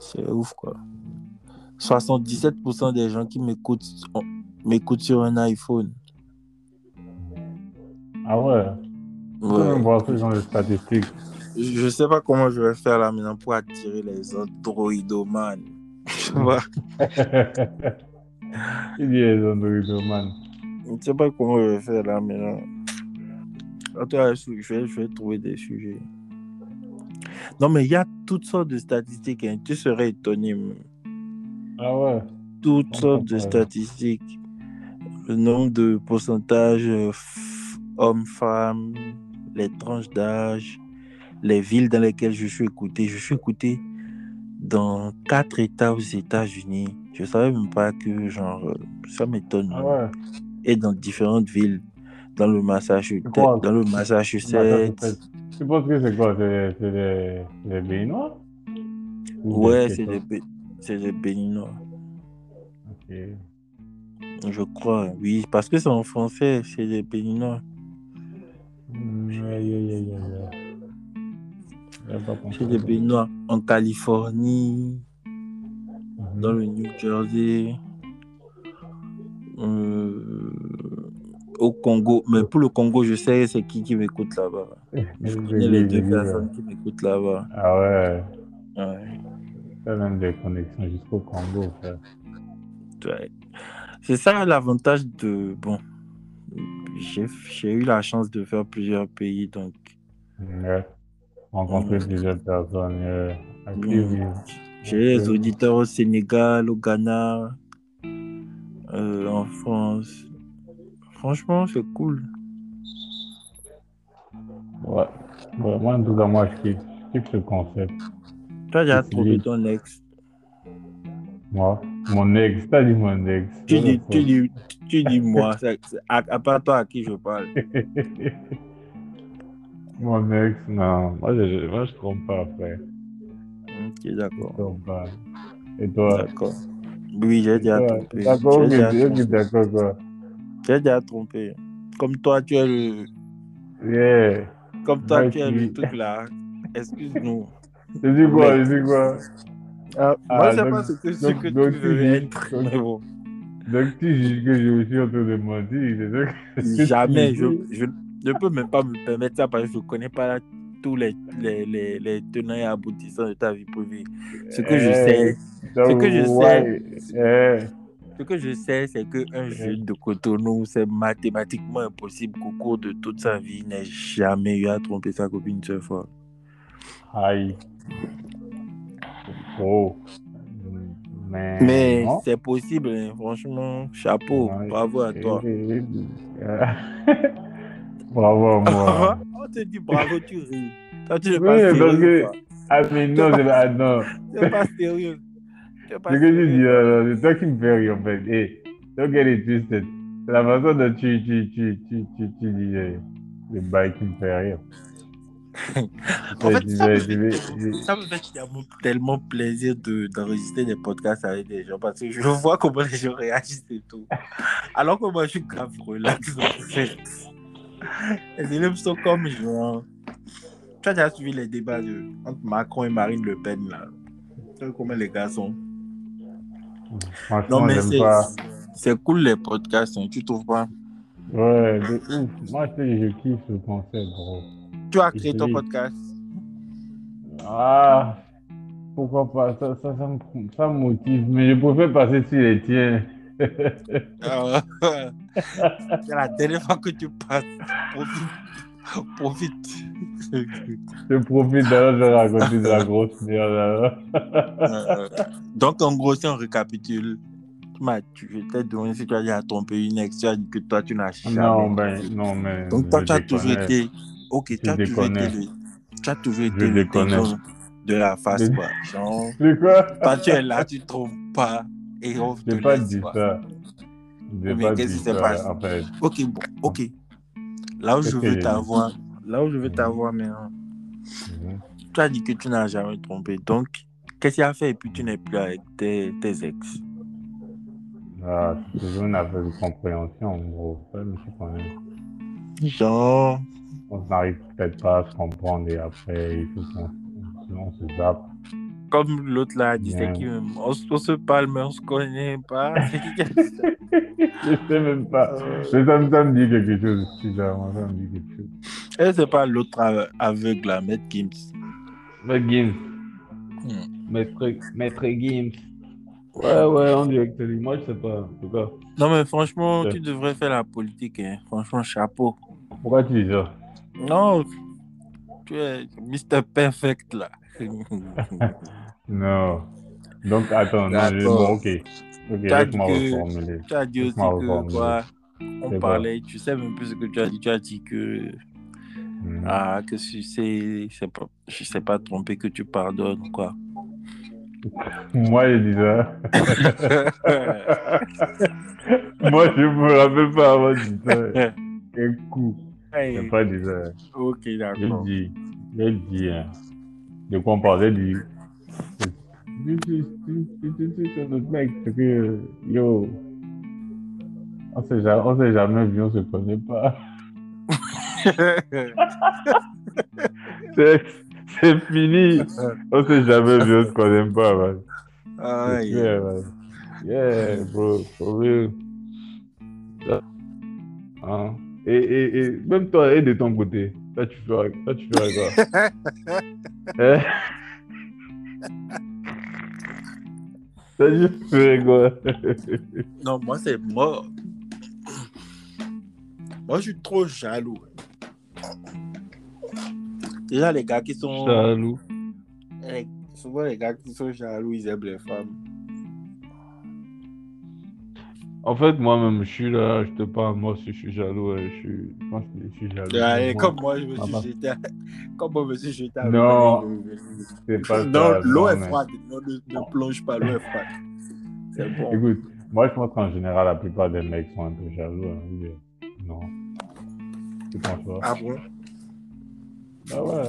C'est ouf, quoi. 77% des gens qui m'écoutent ont- m'écoutent sur un iPhone. Ah ouais, Ouais. même voir ce genre de statistiques? Je sais pas comment je vais faire là maintenant pour attirer les androidomanes. Tu vois, [LAUGHS] Il dit les androidomanes. je sais pas comment je vais faire là maintenant. Cas, je vais, je vais trouver des sujets. Non, mais il y a toutes sortes de statistiques. hein. Tu serais étonné. même. Ah ouais, Toutes On sortes de statistiques. Le nombre de pourcentages euh, hommes-femmes, les tranches d'âge, les villes dans lesquelles je suis écouté. Je suis écouté dans quatre États aux États-Unis. Je savais même pas que, genre, euh, ça m'étonne. ah ouais. Et dans différentes villes. Dans le Massachusetts. Dans le Massachusetts. Tu penses que c'est quoi? C'est des, des Béninois? Ou Ouais, c'est des, des Béninois. Ok. Je crois, oui. Parce que c'est en français, c'est des Béninois. Des ça. Béninois. En Californie, Mhm. dans le New Jersey. Euh, au Congo. Mais pour le Congo, je sais c'est qui qui m'écoute là-bas. [LAUGHS] Je connais les deux personnes qui m'écoutent là-bas. Ah ouais. Ouais. T'as même des connexions jusqu'au Congo, frère. Ouais. C'est ça l'avantage de. Bon. J'ai eu la chance de faire plusieurs pays, donc. Ouais. Rencontrer plusieurs personnes. euh. J'ai les auditeurs au Sénégal, au Ghana, euh, en France. Franchement, c'est cool. Ouais. ouais. Moi, en tout cas, moi, je kiffe, je kiffe ce concept. Tu as déjà trouvé ton ex. Moi, mon ex, t'as dit mon ex. Tu dis, tu dis, tu dis moi, à, à part toi à qui je parle. [LAUGHS] mon ex, non. Moi, je, moi, je trompe pas, frère. Ok, Je d'accord. trompe pas. Et toi? D'accord. Oui, j'ai déjà trompé. D'accord, J'ai ok, déjà ok, trompé. d'accord, quoi. J'ai déjà trompé. Comme toi, tu es le, Yeah. comme toi, tu es le truc là. Excuse-nous. [LAUGHS] Je dis quoi, je dis quoi? Ah, Ah, moi, je sais donc- pas ce que, ce donc- que donc tu veux dis- être. [LAUGHS] donc- Mais bon. Donc, tu juges que je suis en train de mentir, c'est ça que- [LAUGHS] ce Jamais. Je, dis? je ne peux même pas me permettre ça parce que je ne connais pas tous les, les, les, les tenants et aboutissants de ta vie privée. Ce que je Eh, sais, donc, que je ouais, eh, ce que je sais, c'est qu'un jeune de Cotonou, c'est mathématiquement impossible qu'au cours de toute sa vie, il n'ait jamais eu à tromper sa copine une seule fois. aïe. Oh. Mais, c'est possible, hein. franchement, chapeau, Ouais. bravo à toi. Eh, [LAUGHS] eh, Bravo à moi. [LAUGHS] On te dit bravo, tu ris. Toi, tu n'es Oui, pas sérieux. que-. Ah, mais non, c'est pas, ah, non. Pas sérieux. Tu n'es pas Ce que tu dis, là, c'est toi qui me fais rire, en fait. Hey, don't get it twisted. C'est la façon dont tu, tu, tu, tu, tu, tu dis les, les bails qui me fait rire. En fait, ça me fait- Ça me tellement, plaisir de- d'enregistrer des podcasts avec des gens parce que je vois comment les gens réagissent et tout. Alors que moi, je suis grave relax. en fait. Les élèves sont comme genre. Tu as déjà suivi les débats de, entre Macron et Marine Le Pen là? Tu sais comment les gars sont? Non, mais c'est cool les podcasts, hein, tu trouves pas? Ouais, de ouf. Moi, je, kiffe ce concept, bro. Tu as créé ton podcast. Ah, pourquoi pas, ça, ça, ça, me, ça me motive, mais je préfère passer sur les tiens. Ah, C'est la dernière fois que tu passes. Profite. Profite. Je profite d'ailleurs, je vais raconter de la grosse merde. Euh, donc, en gros, si on récapitule, tu t'ai demandé si tu as trompé une ex, tu as dit que toi, tu n'as jamais. Non, ben, non, mais. donc, toi, tu as toujours été. Ok, tu as toujours été le. Tu as toujours été Je le déconne. déconne de la face, quoi. [LAUGHS] Genre, quoi? quand tu es là, tu ne trompes pas. Et on te pas laisse, dit quoi. ça. Mais qu'est-ce qui s'est passé? en fait. Ok, bon, ok. Là où je veux t'avoir, là où je veux t'avoir maintenant, Mhm. tu as dit que tu n'as jamais trompé. Donc, qu'est-ce qui a fait et puis tu n'es plus avec tes, tes ex? Ah, toujours une affaire de compréhension, en gros. Je sais quand même. Genre, On n'arrive peut-être pas à se comprendre et après, il faut qu'on on se zappe. comme l'autre là a dit, c'est Bien. qui même on, se- parle, mais on se connaît pas. [LAUGHS] Je sais même pas. Mais ça, me- ça me dit quelque chose, ça me dit quelque chose. Eh, c'est pas l'autre ave- aveugle là, Maître Gims. Mais Gims. Hmm. Maître, Maître Gims. Ouais, ouais, on dirait que c'est lui. Moi, je sais pas, en tout cas. Non, mais franchement, Ouais. tu devrais faire la politique. hein. Franchement, chapeau. Pourquoi tu dis ça? Non, tu es Mr. Perfect là. [LAUGHS] Non. Donc, attends, non, je... Bon, ok. Ok, laisse-moi reformuler. Tu as dit aussi que quoi On parlait, tu sais même plus ce que tu as dit. Tu as dit que Hmm. ah que sais, c'est pas, je sais pas trompé que tu pardonnes quoi. [LAUGHS] Moi, j'ai dit ça. [LAUGHS] Moi, je me rappelle pas avoir dit ça. Quel coup. J'ai Hey, pas dit ça. ok J'ai d'accord. dit, j'ai dit, hein. On parlait, j'ai dit. C'est mec, c'est que, yo, on s'est jamais, on s'est jamais vu, on se connaît pas. C'est c'est fini. On s'est jamais vu, on se connaît pas, man. C'est Aïe. clair, man. Yeah, bro, for real. Hein? Et, et, et même toi, et de ton côté, toi tu ferais, toi, tu ferais quoi? [LAUGHS] Hein? Toi tu ferais quoi? [LAUGHS] Non, moi, c'est moi. Moi, je suis trop jaloux. Déjà, les gars qui sont. Jaloux. les- Souvent, les gars qui sont jaloux, ils aiment les femmes. En fait, moi-même, je suis là, je te parle, moi aussi, je suis jaloux, ouais, je suis, que je suis jaloux. Ouais, Moi, comme moi, je me suis jeté. à- [LAUGHS] Comme moi, je me suis jeté à Non. c'est pas Non, l'eau est froide. Non, ne, ne plonge pas, l'eau est froide. C'est bon. Écoute, moi, je pense qu'en général, la plupart des mecs sont un peu jaloux. Hein, non. Tu penses pas? Ah bon? Bah ouais.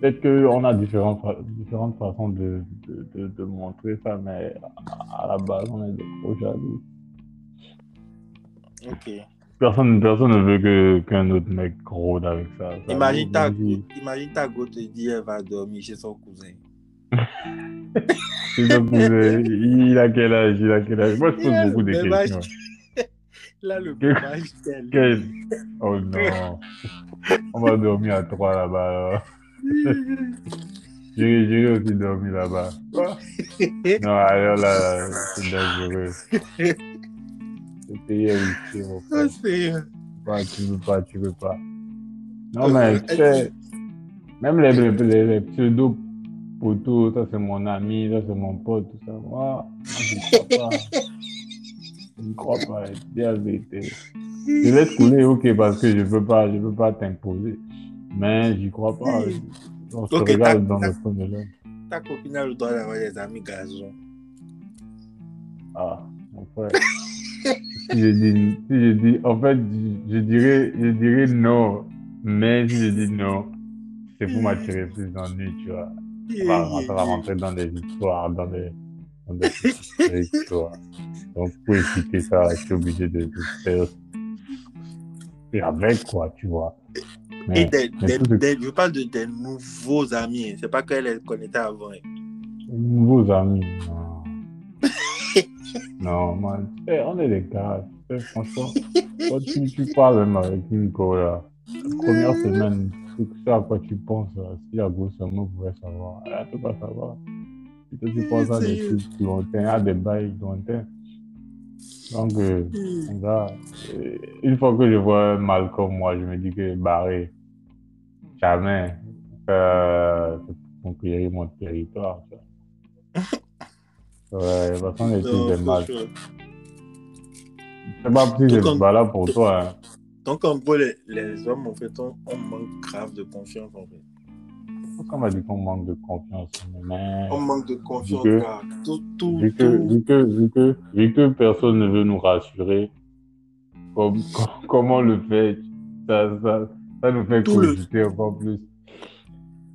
Peut-être qu'on a différentes, différentes façons de, de, de, de montrer ça, mais à la base, on est des gros jaloux. Ok. Personne, personne ne veut que, qu'un autre mec rôde avec ça. ça Imagine ta, imagine ta go te dit elle va dormir chez son cousin. C'est son cousin. Il a quel âge Il a quel âge? Moi, je pose beaucoup de questions. Là, [LAUGHS] le qu'elle. Quel... Oh non. On va dormir à trois là-bas. J'ai aussi dormi là-bas. [LAUGHS] Non, alors là, c'est dangereux. Est risqué, mon frère. Ah, c'est- Pas, tu veux pas, tu veux pas. Non, Euh, mais euh, tu sais, même les, les, les, les potos, ça c'est mon ami, ça c'est mon pote, tout ça. Moi, je ne crois pas. Je ne crois pas, dis la vérité. Je laisse couler, ok, parce que je ne veux pas, je veux pas t'imposer. Mais j'y crois pas. On se Ok, regarde dans le fond de l'œil. Ta copine a le droit d'avoir des amis gazons. Ah, mon frère. si je dis, si je dis, en fait, je, je dirais, je dirais non. Mais si je dis non, c'est pour m'attirer plus d'ennuis, tu vois. On va, ça va rentrer dans des histoires, dans des, dans des [LAUGHS] histoires. Donc, pour éviter ça, je suis obligé de, de faire. Et avec, quoi, tu vois. Et des, des- tout je parle de des nouveaux amis. C'est pas qu'elle les connaissait avant. hein. Nouveaux amis, non. [LAUGHS] non, man. Eh, on est des gars. Eh, franchement, quand tu, tu parles même avec une go, là, la première semaine, c'est ce à quoi tu penses. là. Si la seulement pouvait savoir, elle ne peut pas savoir. Si tu penses à des trucs lointains, à des bails lointains. Donc, euh, mon gars, euh, une fois que je vois un mal comme moi, je me dis que barré, jamais, euh, conquérir mon territoire. Ouais, de toute façon, les trucs de. C'est pas comme- pas là pour toi. Hein. Donc, en gros, les, les hommes, en fait, on, on manque grave de confiance, en fait. Pourquoi on m'a dit qu'on manque de confiance mais... On manque de confiance, que- gars. Tout, tout, Vu que, tout. vu, que, vu, que, vu que personne ne veut nous rassurer, comme, com- comment le fait ça, ça, ça nous fait Tout le- encore plus.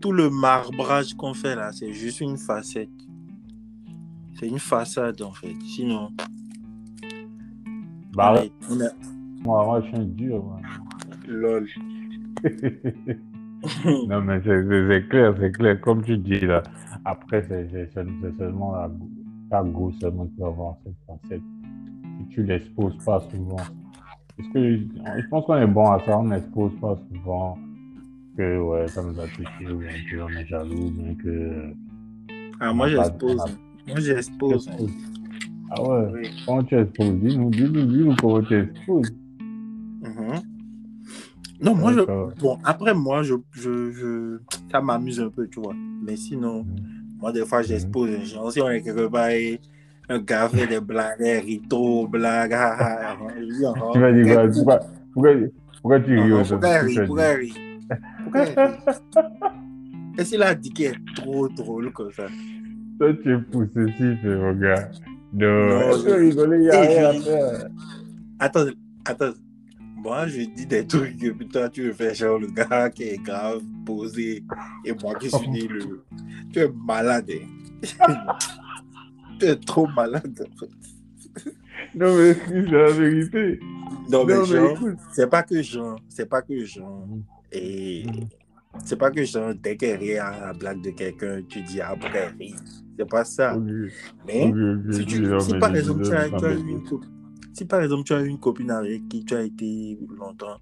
tout le marbrage qu'on fait là, c'est juste une facette. C'est une façade en fait. Sinon, Bah, est- on moi, moi, je suis un dur. moi. lol. [LAUGHS] non, mais c'est- clair, c'est clair. Comme tu dis là, après, c'est seulement la, ta go seulement qui va avoir cette facette. Si tu l'exposes pas souvent. Parce que je pense qu'on est bon à ça, on n'expose pas souvent que ouais, ça nous a touché, ou bien qu'on est jaloux, ou bien que. Ah, moi j'expose. Moi j'expose. Expose. Ah ouais, Oui. comment tu exposes Dis-nous, dis-nous, dis-nous comment tu exposes. Mhm. Non, moi je. Bon, après moi, je, je, je... ça m'amuse un peu, tu vois. Mais sinon, Mhm. moi des fois j'expose un genre. Si on est quelque part et un gars fait des blagues, des ritos, blagues, ah, ah, ah, je ah, Tu vas dire quoi pourquoi, pourquoi, pourquoi tu ris non, au pourquoi rit Pourquoi rit Pourquoi s'il a dit qu'elle est trop drôle comme ça? Toi, tu es possessif, mon gars. Non, Non, tu rigoler, il n'y a rien à je- faire? Attends, attends. Moi, je dis des trucs puis toi, tu me fais genre le gars qui est grave, posé, et moi qui suis [LAUGHS] né le. Tu es malade. hein? [LAUGHS] trop malade. en fait. Non, mais c'est la vérité. Non, mais non, mais genre, écoute. c'est pas que genre, c'est pas que genre, et c'est pas que genre, dès qu'elle rit à la blague de quelqu'un, tu dis, ah, elle rit C'est pas ça. Mais, si, tu, mais par exemple, tu as, tu une, co- si par exemple tu as une copine avec qui tu as été longtemps,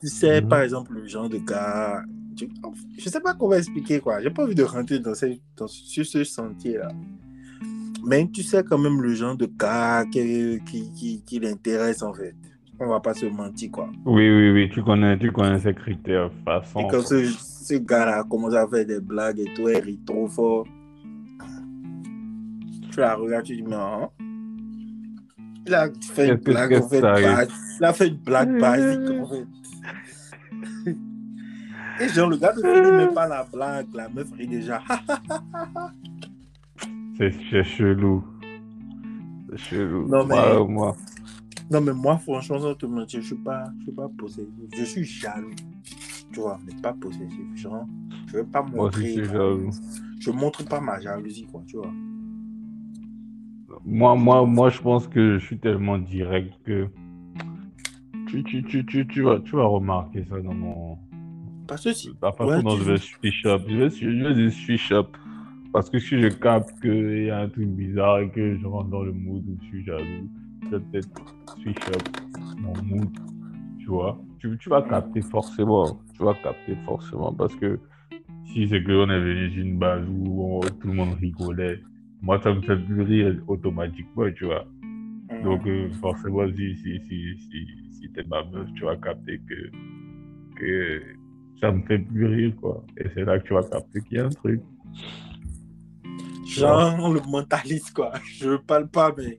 tu sais Mhm. par exemple le genre de gars, tu- je sais pas comment expliquer quoi, j'ai pas envie de rentrer dans, ce- dans- sur ce sentier là. Mais tu sais quand même le genre de gars qui, qui, qui, qui l'intéresse en fait. On va pas se mentir quoi. Oui, oui, oui, tu connais, tu connais ces critères, façon. Et quand ce, ce gars-là commence à faire des blagues et tout, il rit trop fort. Tu la regardes, tu dis, mais hein? Il a fait une blague, en fait. Il a fait une blague [LAUGHS] basique, en fait. Et genre, le gars ne finit même pas la blague, la meuf rit déjà. [LAUGHS] C'est chelou. C'est chelou. Non, mais- Moi, moi, non, mais moi, franchement, sans te mentir, je suis pas, je suis pas possessif. Je suis jaloux. Tu vois, mais pas possessif. Genre, je veux pas montrer. je jaloux. Je montre pas ma jalousie, quoi, tu vois. Moi, moi, moi, je pense que je suis tellement direct que tu, tu, tu, tu, tu vas, tu vas remarquer ça dans mon, Parce que si, Ouais, tu- je vais switch up. Je vais, je vais switch up. Parce que si je capte qu'il y a un truc bizarre et que je rentre dans le mood où je suis jaloux, je vais peut-être switch up mon mood. Tu vois? Tu, tu vas capter forcément. Tu vas capter forcément. Parce que si c'est qu'on est venu sur une base où on- tout le monde rigolait, moi, ça me fait plus rire automatiquement, tu vois. Donc, euh, forcément, si, si, si, si, si t'es ma meuf, tu vas capter que, que ça me fait plus rire, quoi. Et c'est là que tu vas capter qu'il y a un truc. Genre, on le mentalise, quoi. Je parle pas, mais.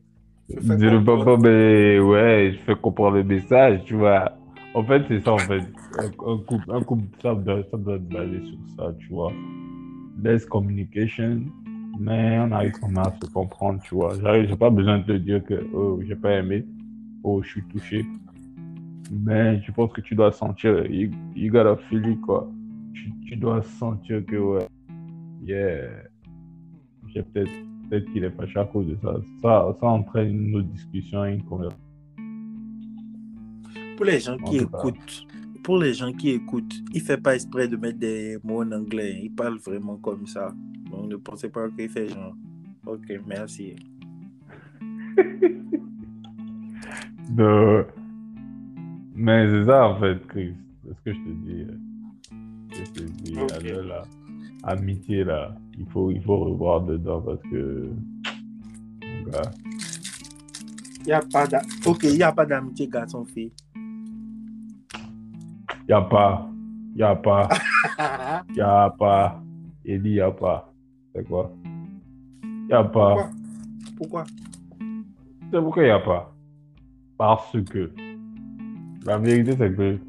je fais Je peux pas, mais ouais, je fais comprendre le message, tu vois. En fait, c'est ça, en fait. Un, un couple, un couple ça, doit, ça doit être basé sur ça, tu vois. Less communication, mais on arrive quand même à se comprendre, tu vois. J'arrive, j'ai pas besoin de te dire que, oh, j'ai pas aimé, oh, je suis touché. Mais je pense que tu dois sentir, you, you gotta feel it, quoi. Tu, tu dois sentir que, ouais, yeah, j'ai peut-être qu'il est fâché à cause de ça. Ça, ça entraîne une autre discussion, une conversation. Pour les gens qui écoutent, pour les gens qui écoutent, il fait pas exprès de mettre des mots en anglais. Il parle vraiment comme ça. Donc ne pensez pas qu'il fait genre. Ok, merci. [LAUGHS] De... Mais c'est ça, en fait, Chris. C'est ce que je te dis. Je te dis, Ok. alors là, amitié, là, il faut, il faut revoir dedans parce que. Il y a pas d'a- Ok, il n'y a pas d'amitié garçon-fille. y a pas. Y a pas. Y a pas. Il [LAUGHS] dit y a pas. C'est quoi? Y a pas. Pourquoi? C'est pourquoi il n'y a pas? Parce que la vérité, c'est que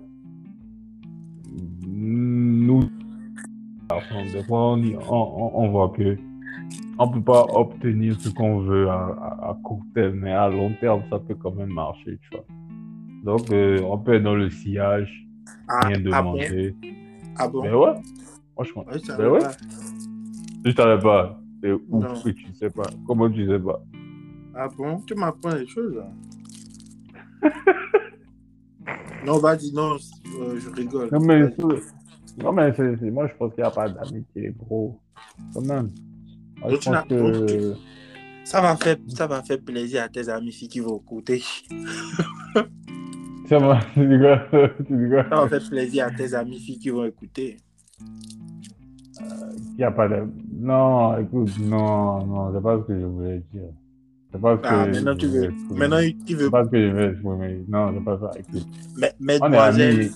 des fois, on, on, voit que on peut pas obtenir ce qu'on veut à, à- à court terme, mais à long terme, ça peut quand même marcher, tu vois. Donc, euh, on peut être dans le sillage, ah, rien ah demander. Ah bon? Mais ouais, franchement, ben va ouais. pas. je savais pas. C'est ouf que tu sais pas. Comment tu sais pas? Ah bon? Tu m'apprends des choses là. [LAUGHS] non, vas-y, non, euh, je rigole. Non, mais, non, mais c'est, c'est- moi, je pense qu'il n'y a pas d'amitié, bro. Quand même. Moi, je pense que... Ça va, faire, ça va faire plaisir à tes amis filles qui vont écouter. [LAUGHS] Ça va, [LAUGHS] tu quoi? Ça va faire plaisir à tes amis filles qui vont écouter. Il n'y a pas de... Non, écoute, non, non, c'est pas ce que je voulais dire. C'est pas ce que Ah, maintenant tu voulais veux. Maintenant, tu veux. C'est pas ce que je veux exprimer. Non, c'est pas ça. Écoute, Mais- on est Mademoiselle, amis.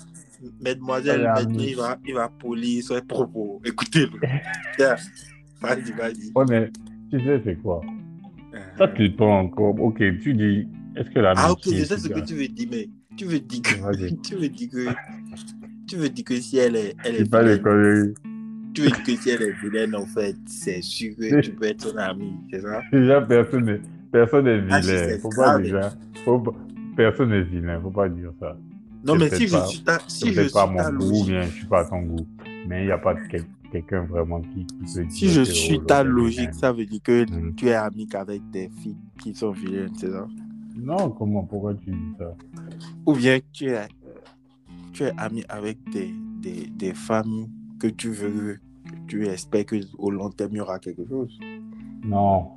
Mademoiselle, est maintenant, il va, il va polir ses propos. Écoutez-le. [LAUGHS] Vas-y, vas-y. Est... Tu sais, c'est quoi? Euh, Ça, tu pas encore... Ok, tu dis... Est-ce que l'amitié... Ah, ok, je sais ce que tu veux dire, mais tu veux dire que. [LAUGHS] Tu veux dire que. Tu veux dire que si elle est, elle est pas les vilaine, conneries. tu veux dire que si elle est vilaine, en fait, c'est sûr que tu peux être son ami, c'est ça? Déjà, personne n'est personne n'est Ah, vilain. Faut pas grave. déjà. Faut Personne n'est vilain. Faut pas dire ça. Non, mais si je suis ta, si je suis pas goût, logique, bien je suis pas à ton goût. Mais il n'y a pas quel- quelqu'un vraiment qui, qui peut si je que, suis oh, ta logique, ça veut dire que Mm. tu es ami qu'avec des filles qui sont vilaines, c'est ça? Non, comment Pourquoi tu dis ça? Ou bien tu es, tu es ami avec des, des, des femmes que tu veux, tu espères qu'au long terme, il y aura quelque chose? Non,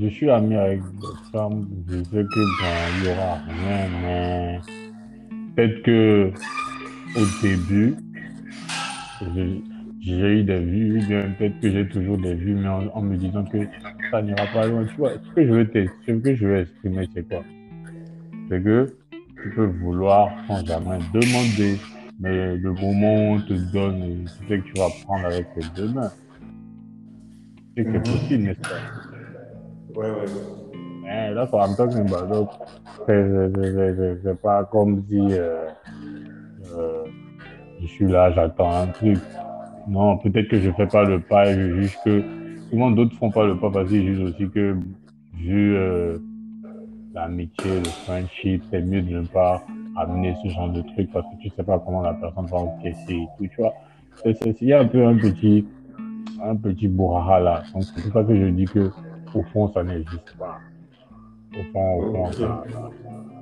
je suis ami avec des femmes, je sais que il y aura rien, mais peut-être que au début, j'ai eu des vues, peut-être que j'ai toujours des vues, mais en, me disant que ça n'ira pas loin. Tu vois, ce que je veux, ce que je veux exprimer, c'est quoi? C'est que tu peux vouloir sans jamais demander, mais le moment on te donne, tu sais que tu vas prendre avec tes deux mains. C'est possible, n'est-ce pas? Ouais, ouais. Mais là, quand I'm talking about, c'est- pas comme si euh, euh, je suis là, j'attends un truc. Non, peut-être que je fais pas le pas et je juge que souvent d'autres font pas le pas parce qu'ils jugent aussi que vu euh, l'amitié, le friendship, c'est mieux de ne pas amener ce genre de truc parce que tu sais pas comment la personne va encaisser et tout, tu vois. Il y a un peu un petit, un petit bourraha là. Donc c'est pour ça que je dis que au fond, ça n'existe pas. Au fond, au fond, ça- ça-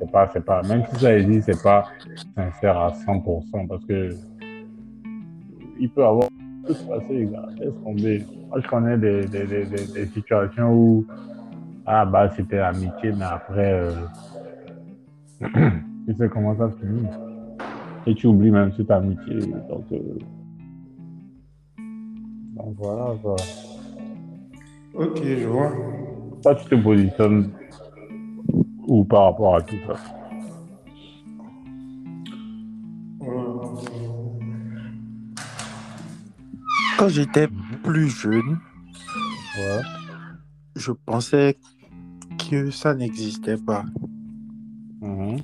c'est pas, c'est pas, même si ça existe, c'est pas sincère à 100% parce que il peut avoir tout se passer, gars. Laisse tomber. Moi, je connais des, des, des, des, situations où, ah, bah, c'était amitié, mais après, euh, [CLEARS THROAT] tu sais comment ça finit. Et tu oublies même cette amitié. Donc, euh, donc voilà, quoi. Ok, je vois. Toi, tu te positionnes où par rapport à tout ça? Quand j'étais plus jeune, Ouais. je pensais que ça n'existait pas. Mhm.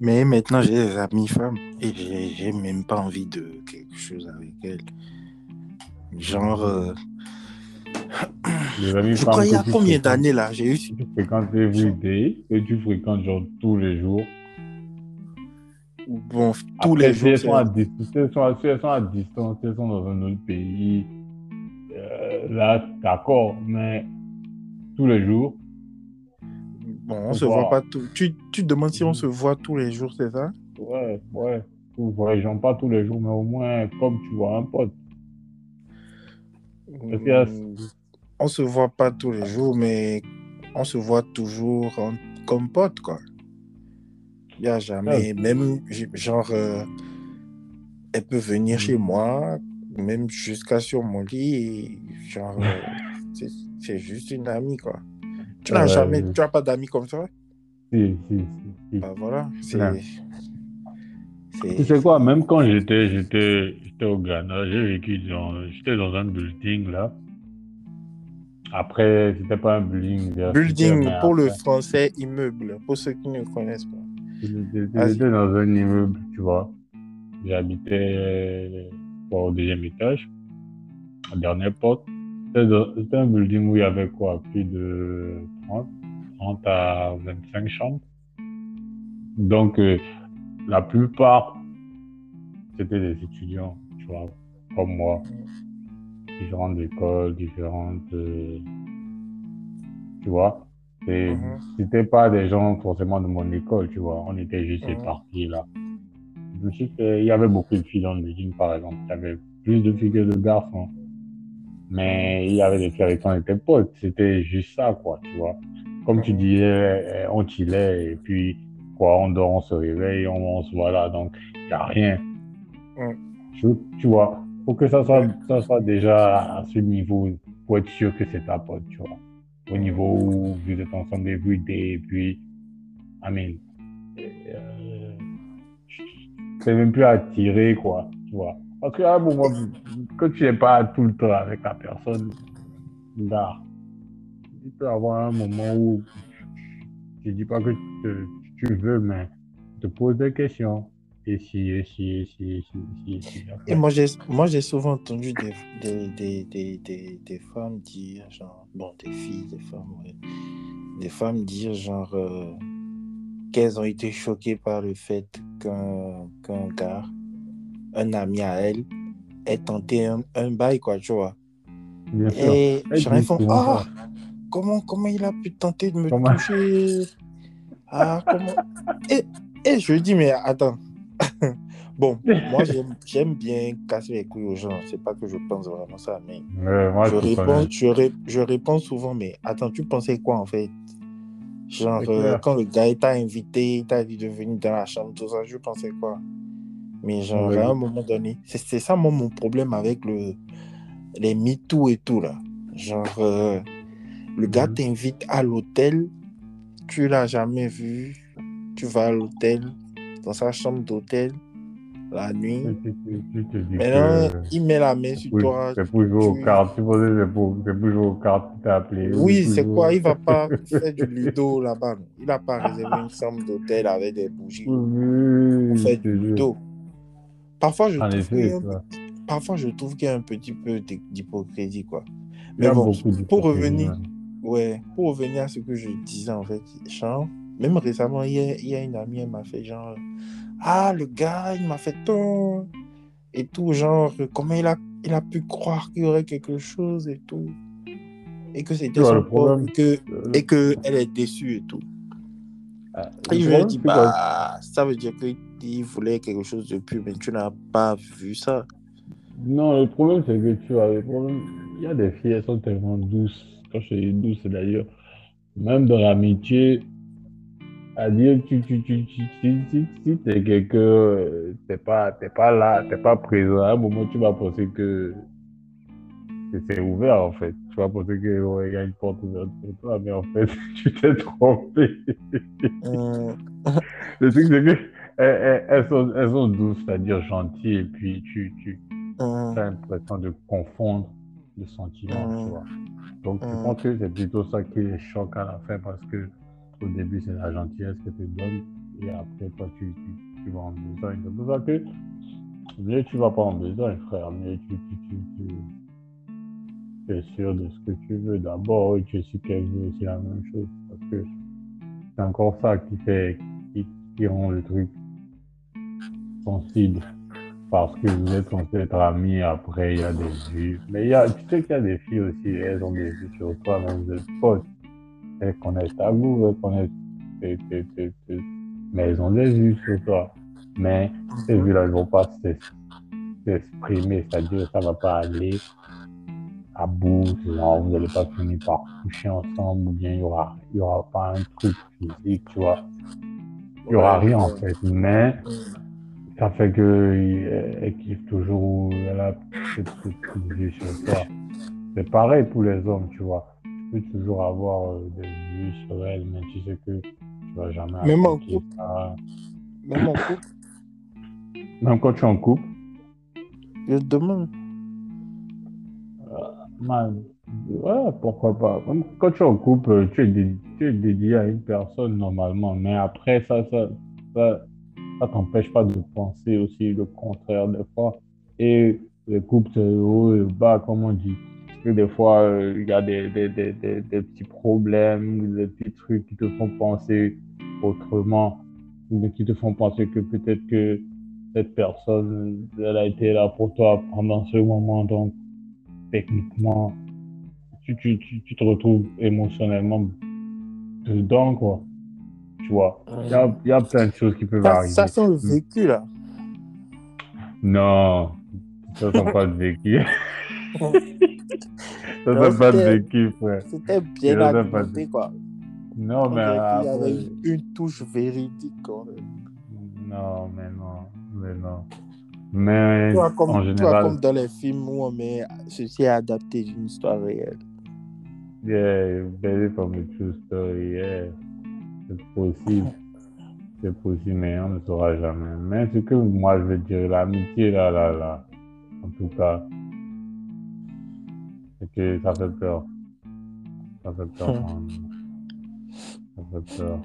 Mais maintenant, j'ai des amies femmes et j'ai même pas envie de quelque chose avec elles. Genre, euh, amis je crois il y a combien d'années là J'ai eu. Tu fréquentes everyday et tu fréquentes genre tous les jours. Bon, tous Après, les jours. elles sont, à distance, elles sont à, elles sont à distance, elles sont dans un autre pays, euh, là, d'accord, mais tous les jours, Bon, on se voit pas tout. Tu, tu te demandes si on se voit tous les jours, c'est ça? Ouais, ouais, vous ne voyageons pas tous les jours, mais au moins, comme tu vois un pote. Parce a- Hmm, On se voit pas tous les jours, mais on se voit toujours en- comme potes, quoi. Il n'y a jamais, même, genre, euh, elle peut venir chez moi, même jusqu'à sur mon lit, et genre, euh, [LAUGHS] c'est- juste une amie, quoi. Tu n'as jamais, tu n'as pas d'amis comme ça? Si, si, si, si. Bah voilà, c'est. Tu sais quoi, même quand j'étais au Ghana, j'ai vécu dans, j'étais dans un building là. Après, c'était pas un building. Building, pour le français, immeuble, pour ceux qui ne connaissent pas. J'étais dans un immeuble, tu vois. J'habitais euh, au deuxième étage, à la dernière porte. C'était un building où il y avait quoi, plus de 30, 30 à 25 chambres. Donc, euh, la plupart, c'était des étudiants, tu vois, comme moi. Différentes écoles, différentes. euh, tu vois. Et Mhm. c'était pas des gens forcément de mon école, tu vois. On était juste Mhm. éparpillés là. Je me suis fait- Il y avait beaucoup de filles dans le building, par exemple. Il y avait plus de filles que de garçons. Mais il y avait des filles avec qui on était potes. C'était juste ça, quoi, tu vois. Comme tu Mhm. disais, eh, on chillait et puis, quoi, on dort, on se réveille, on, on se voit là. Donc, il n'y a rien. Mhm. Tu, tu vois, faut que ça soit, ça soit déjà à ce niveau pour être sûr que c'est ta pote, tu vois au niveau où vous êtes ensemble everyday, et puis, I mean, euh, c'est même plus attiré, quoi, tu vois. Parce qu'à un moment, quand tu n'es pas tout le temps avec la personne, là, il peut y avoir un moment où, je dis pas que tu, tu veux, mais te poses des questions. Et si, et si, et si, et moi, j'ai, moi, j'ai souvent entendu des, des, des, des, des, femmes dire, genre, bon, des filles, des femmes, ouais, des femmes dire, genre, euh, qu'elles ont été choquées par le fait qu'un, qu'un gars, un ami à elle, ait tenté un, un bail, quoi, tu vois. Bien. Et disent font, ah, comment, comment il a pu tenter de me Comment- toucher? Ah, comment? Et, et je dis, mais attends, [LAUGHS] Bon, moi, j'aime- bien casser les couilles aux gens. C'est pas que je pense vraiment ça, mais Ouais, moi, je, réponds, je, ré- je réponds souvent, mais attends, tu pensais quoi en fait? Genre, euh, quand le gars t'a invité, il t'a dit de venir dans la chambre, tout ça, je pensais quoi? Mais genre, Ouais. à un moment donné, c'est c'est ça moi, mon problème avec le, les MeToo et tout là. Genre, euh, le gars Mhm. t'invite à l'hôtel, tu l'as jamais vu, tu vas à l'hôtel, dans sa chambre d'hôtel, la nuit. Tu, tu- tu Maintenant, que il met la main sur toi. c'est pour jouer aux tu- cartes. Tu c'est pour, jouer aux cartes qui t'a appelé. Oui, c'est jouer- quoi Il va pas [LAUGHS] faire du ludo là-bas. Il n'a pas réservé une chambre d'hôtel avec des bougies Oui, pour faire du ludo. Parfois, je En trouve effet, qu'il y a un- ça. parfois, je trouve qu'il y a un petit peu d'hy- d'hypocrisie, quoi. Mais bon, pour revenir, ouais, pour revenir à ce que je disais en fait, genre, même récemment, il y a, une amie, elle m'a fait genre, ah, le gars, il m'a fait tant et tout, genre, comment il a, il a pu croire qu'il y aurait quelque chose et tout, et que c'était son problème, pote, et que Euh, et que elle est déçue et tout. ah, Et le je lui ai problème, dit, bah, ça veut dire qu'il voulait quelque chose de plus, mais tu n'as pas vu ça. Non, le problème, c'est que tu vois, le problème, il y a des filles, elles sont tellement douces. Quand je dis douces, c'est-à-dire, même dans l'amitié, à dire, tu, tu, tu, tu, si, si, si t'es quelqu'un, euh, t'es pas, t'es pas là, t'es pas présent, à un moment, tu vas penser que, c'est ouvert, en fait. Tu vas penser que, il y a une porte ouverte pour toi, mais en fait, [LAUGHS] tu t'es trompé. Hum, Le truc, c'est que, elles, elles- sont, elles sont douces, c'est-à-dire gentilles, et puis tu, tu, hum, t'as l'impression de confondre les sentiments, Mm. tu vois. Donc, je Mm. pense que c'est plutôt ça qui les choque à la fin parce que au début, c'est la gentillesse que tu donnes et après, toi, tu, tu, tu vas en besoin. C'est pour ça que mieux tu vas pas en besoin, frère, mieux tu, tu, tu, es sûr de ce que tu veux d'abord et tu es sûr qu'elle veut aussi la même chose parce que c'est encore ça qui fait, qui, rend le truc sensible parce que vous êtes censé être amis, après il y a des vues. Mais il y a, tu sais qu'il y a des filles aussi, elles ont des vues sur toi, même êtes potes. Elles connaissent tes, tes, tes, tes- Mais elles ont des vues sur toi. Mais ces vues-là ne vont pas s'exprimer, c'est-à-dire ça va pas aller à bout, genre vous n'allez pas finir par coucher ensemble, ou bien il y aura, y aura pas un truc physique, tu vois. Il y aura rien en fait, mais hum. ça fait que euh, kiffe toujours, elle a cette petite vue sur toi. C'est pareil pour les hommes, tu vois. Peux toujours avoir euh, des vues sur elle, mais tu sais que tu vas jamais Même en couple. Même en couple, Même quand tu es en couple, je te demande. man, ouais, pourquoi pas. Même quand tu es en couple, euh, tu es, dédié, tu es dédié à une personne normalement, mais après, ça, ça, ça, ça t'empêche pas de penser aussi le contraire des fois. Et les couples, c'est haut et bas, comme on dit. Parce que des fois, euh, il y a des, des, des, des, des petits problèmes, des petits trucs qui te font penser autrement, ou qui te font penser que peut-être que cette personne, elle a été là pour toi pendant ce moment, donc techniquement, tu, tu, tu, tu te retrouves émotionnellement dedans, quoi. Tu vois, il y a, il y a plein de choses qui peuvent Ça, arriver. ça sent le vécu, là. Non, ça sent pas de vécu. [LAUGHS] ça pas vécu, frère. C'était bien Ça argumenté, quoi. Non, On mais qu'il y après- avait une touche véridique, quand même. Non, mais non, mais non. Mais Tu vois, comme, en général, comme dans les films où on met ceci est adapté d'une histoire réelle. yeah, based from a true story, yeah. C'est possible. C'est possible, mais on ne saura jamais. Mais ce que moi je veux dire, l'amitié, là, là, là, en tout cas, que ça fait peur. Ça fait peur. [LAUGHS] Quand. Ça fait peur.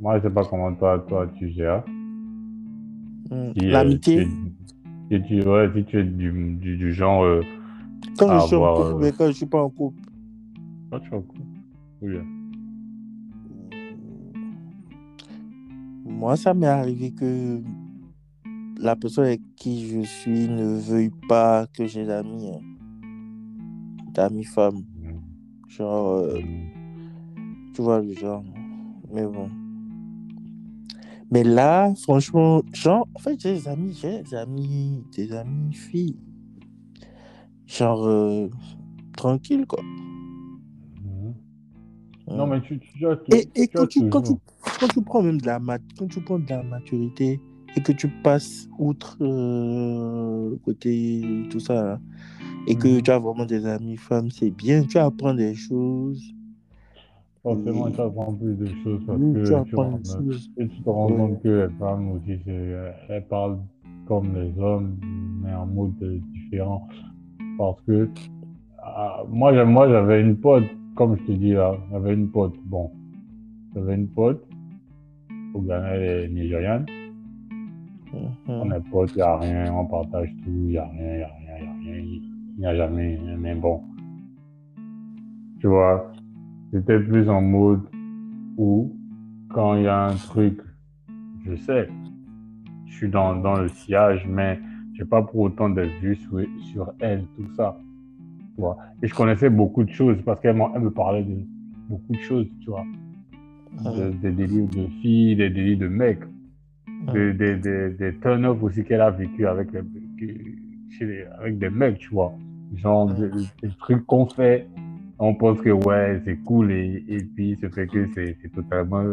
Moi, je sais pas comment toi, toi, tu gères. Hmm. Si, euh, L'amitié, si tu, ouais, si tu es du, du, du genre. euh, quand à je suis en avoir, couple, euh, mais quand je suis pas en couple. Toi, tu es en couple. Oui. Moi, ça m'est arrivé que la personne avec qui je suis ne veuille pas que j'ai d'amis. hein. D'amis femmes. Genre, euh, tu vois le genre. Mais bon. Mais là, franchement, genre, en fait, j'ai des amis, j'ai des amis, des amis filles. Genre, euh, tranquille, quoi. Non, mais tu, tu, tu Et, quand, tu, quand, tu, toujours- quand tu prends même de la mat quand tu prends de la maturité et que tu passes outre euh, le côté tout ça là, et que Mhm. tu as vraiment des amis femmes, c'est bien, tu apprends des choses. Forcément, tu apprends plus de choses parce Oui, que tu tu, apprends rends- et tu te rends Ouais. compte que les femmes aussi, c'est- elles parlent comme les hommes, mais en mode euh, différent. Parce que ah, moi, j'avais une pote, comme je te dis là, j'avais une pote. Bon, j'avais une pote. Au Ghana, elle est nigériane. On Mhm. est potes, il n'y a rien, on partage tout, il n'y a rien, il n'y a rien, il n'y a rien, n'y a jamais rien. Mais bon, tu vois, c'était plus en mode où, quand il y a un truc, je sais, je suis dans, dans le sillage, mais je n'ai pas pour autant de vues sur, sur elle, tout ça. Tu vois. Et je connaissais beaucoup de choses parce qu'elle me parlait de beaucoup de choses, tu vois. De- des délires de filles, des délires de mecs des, des, des, des turn-off aussi qu'elle a vécu avec, les- que- chez les- avec des mecs, tu vois. Genre, des, des trucs qu'on fait, on pense que ouais, c'est cool, et, et puis se fait que c'est totalement,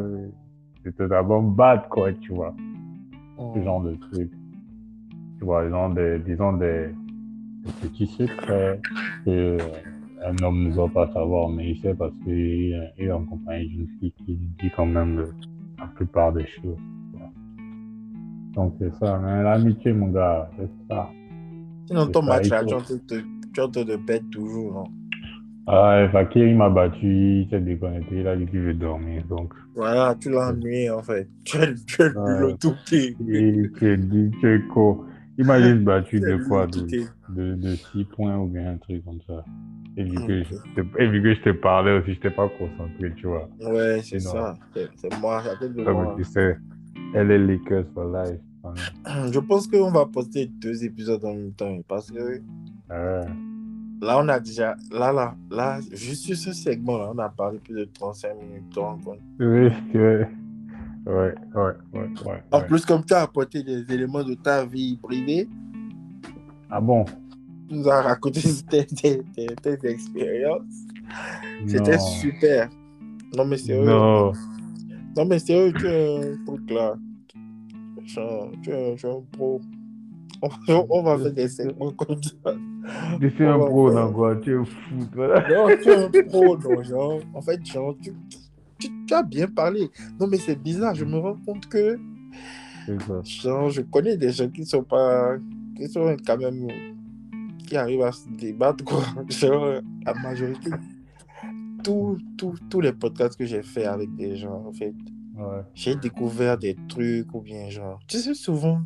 c'est totalement bad, quoi, tu vois. Ce genre de trucs. Tu vois, genre des, disons des, des petits secrets que un homme ne doit pas savoir, mais il sait parce qu'il est- en compagnie d'une fille qui dit quand même la plupart des choses. Donc c'est ça, mais l'amitié, mon gars, c'est ça. Sinon, ton match tu es tu es en train de bête toujours. non Ah, Fakir, il m'a battu, il s'est déconnecté, il a dit qu'il veut dormir, donc. Voilà, tu l'as ennuyé en fait. [LAUGHS] Tu es, tu es le tout. Il s'est dit, tu es con. Il m'a juste battu [LAUGHS] de quoi de, de, de 6 points ou bien un truc comme ça. Et vu, que, je te- et vu que je te parlais aussi, je t'ai pas concentré, tu vois. Ouais, c'est ça. C'est moi, être de moi. tu sais, elle est Lakers for life. Hein. [CLEARS THROAT] Je pense qu'on va poster deux épisodes en même temps parce que Ouais. là, on a déjà. Là, là, là, juste sur ce segment-là, on a parlé plus de 35 minutes. tu Oui, que... Ouais, ouais, ouais, ouais. En plus, comme tu as apporté des éléments de ta vie privée, Ah bon? tu nous as raconté [LAUGHS] tes, tes, tes- tes expériences. C'était super. Non, mais sérieux. Non. Non, mais sérieux, tu es un truc là. Genre, tu es, tu es un pro. On, on va faire des segments comme ça. Je suis un Ouais, pro dans quoi? Tu es fou, toi. Non, tu es un pro, [LAUGHS] non, genre. En fait, genre, tu, tu, tu as bien parlé. Non, mais c'est bizarre, je me rends compte que, genre, je connais des gens qui sont pas. qui sont quand même. qui arrivent à se débattre, quoi. [LAUGHS] Genre, la majorité. Tous tous- tous les podcasts que j'ai fait avec des gens, en fait, Ouais. j'ai découvert des trucs ou bien genre. Tu sais, souvent,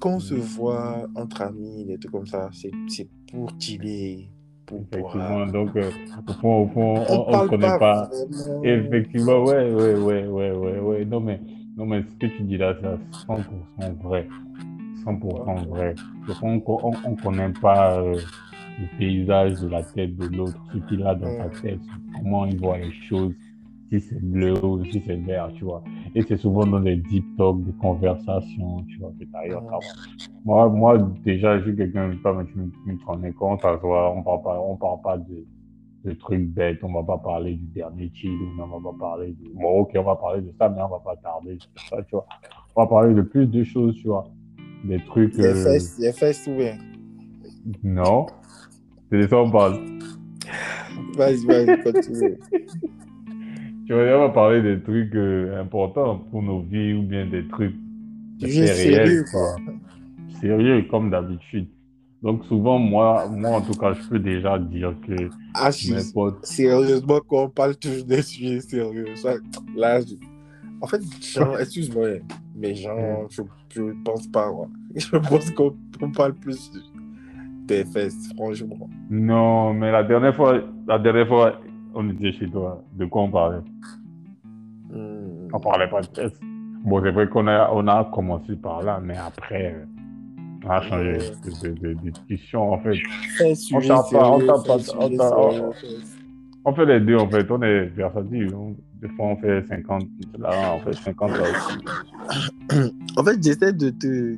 quand on se voit entre amis, des trucs comme ça, c'est pour chiller, pour Effectivement, boire. donc euh, au fond, au fond, On ne connaît pas. Effectivement, ouais, ouais, ouais, ouais, ouais, ouais. Non, mais, non, mais ce que tu dis là, c'est 100% vrai. 100% vrai. On ne connaît pas euh, le paysage de la tête de l'autre, ce qu'il a dans sa tête, comment il voit les choses, si c'est bleu ou si c'est vert, tu vois. Et c'est souvent dans des deep talks, des conversations, tu vois, que ça va. Moi, moi, déjà, je suis quelqu'un, tu me, tu me quand on on parle pas, on parle pas de, de trucs bêtes, on va pas parler du dernier chill, on va pas parler de, bon, ok, on va parler de ça, mais on va pas tarder sur ça, tu vois. On va parler de plus de choses, tu vois. Des trucs, Les euh, fesses, les fesses souvent. non. C'est de ça qu'on parle. Vas-y, vas-y, continue. [LAUGHS] Tu vois, on va parler des trucs euh, importants pour nos vies ou bien des trucs sérieux. Sérieux, comme d'habitude. Donc souvent, moi, moi, en tout cas, je peux déjà dire que Ah, mes potes... sérieusement, quand on parle toujours des sujets sérieux, ça, là, je- en fait, genre, [LAUGHS] excuse-moi, mais genre, je, je pense pas, moi. [LAUGHS] Je pense qu'on on parle plus des fesses, franchement. Non, mais la dernière fois, la dernière fois, on était chez toi. De quoi on parlait? Hmm. On parlait pas de test. Bon, c'est vrai qu'on a, on a commencé par là, mais après, on a changé de, de- de- de discussion, en fait. On sujet t'a pas- on sérieux, t'a pas- on on- fait les deux, en fait. On est versatile. On- Des fois, on fait 50 là, on fait 50 là aussi. En fait, j'essaie de te.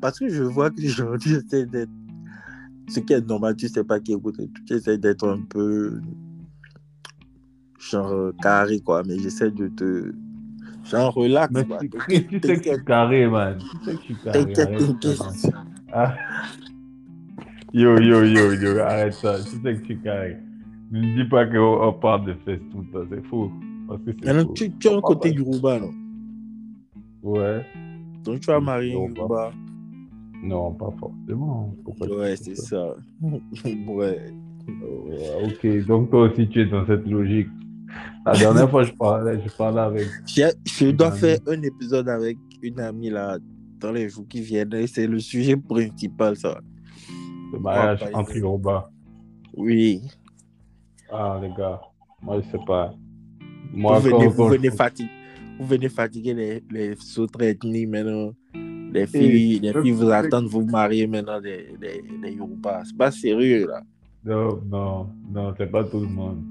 Parce que je vois que aujourd'hui, j'essaie d'être. Ce qui est normal, tu sais pas qui écoute. Tu essaies d'être un peu. Genre euh, carré, quoi. Mais j'essaie de te. Genre relax, Mais quoi. tu, tu sais que je suis t'inquiète, carré, man. Tu sais que je suis carré. t'inquiète, t'inquiète. Ah. Yo, yo, yo, yo, arrête ça. Tu sais que je suis carré. Ne dis pas qu'on on parle de fesses tout le temps. C'est faux. Parce que c'est Maintenant, faux. tu, tu as un côté Yoruba, non? Ouais. Donc tu vas marier un Yoruba. Yoruba. Non, pas forcément. Pourquoi tu Ouais, c'est ça. [LAUGHS] ouais. Ouais, ok, donc toi aussi tu es dans cette logique. La dernière fois je parlais, je parlais avec. Je, je dois faire un épisode avec une amie là dans les jours qui viennent. C'est le sujet principal, ça. Le mariage pas entre. Yoruba. Oui. Ah, les gars, moi, je sais pas. Moi, vous venez, vous fatiguer, vous venez fatiguer les, les autres ethnies maintenant. Les filles, les je- filles vous attendent vous marier maintenant des, des, des Yoruba. C'est pas sérieux là. Non, non, non, c'est pas tout le monde.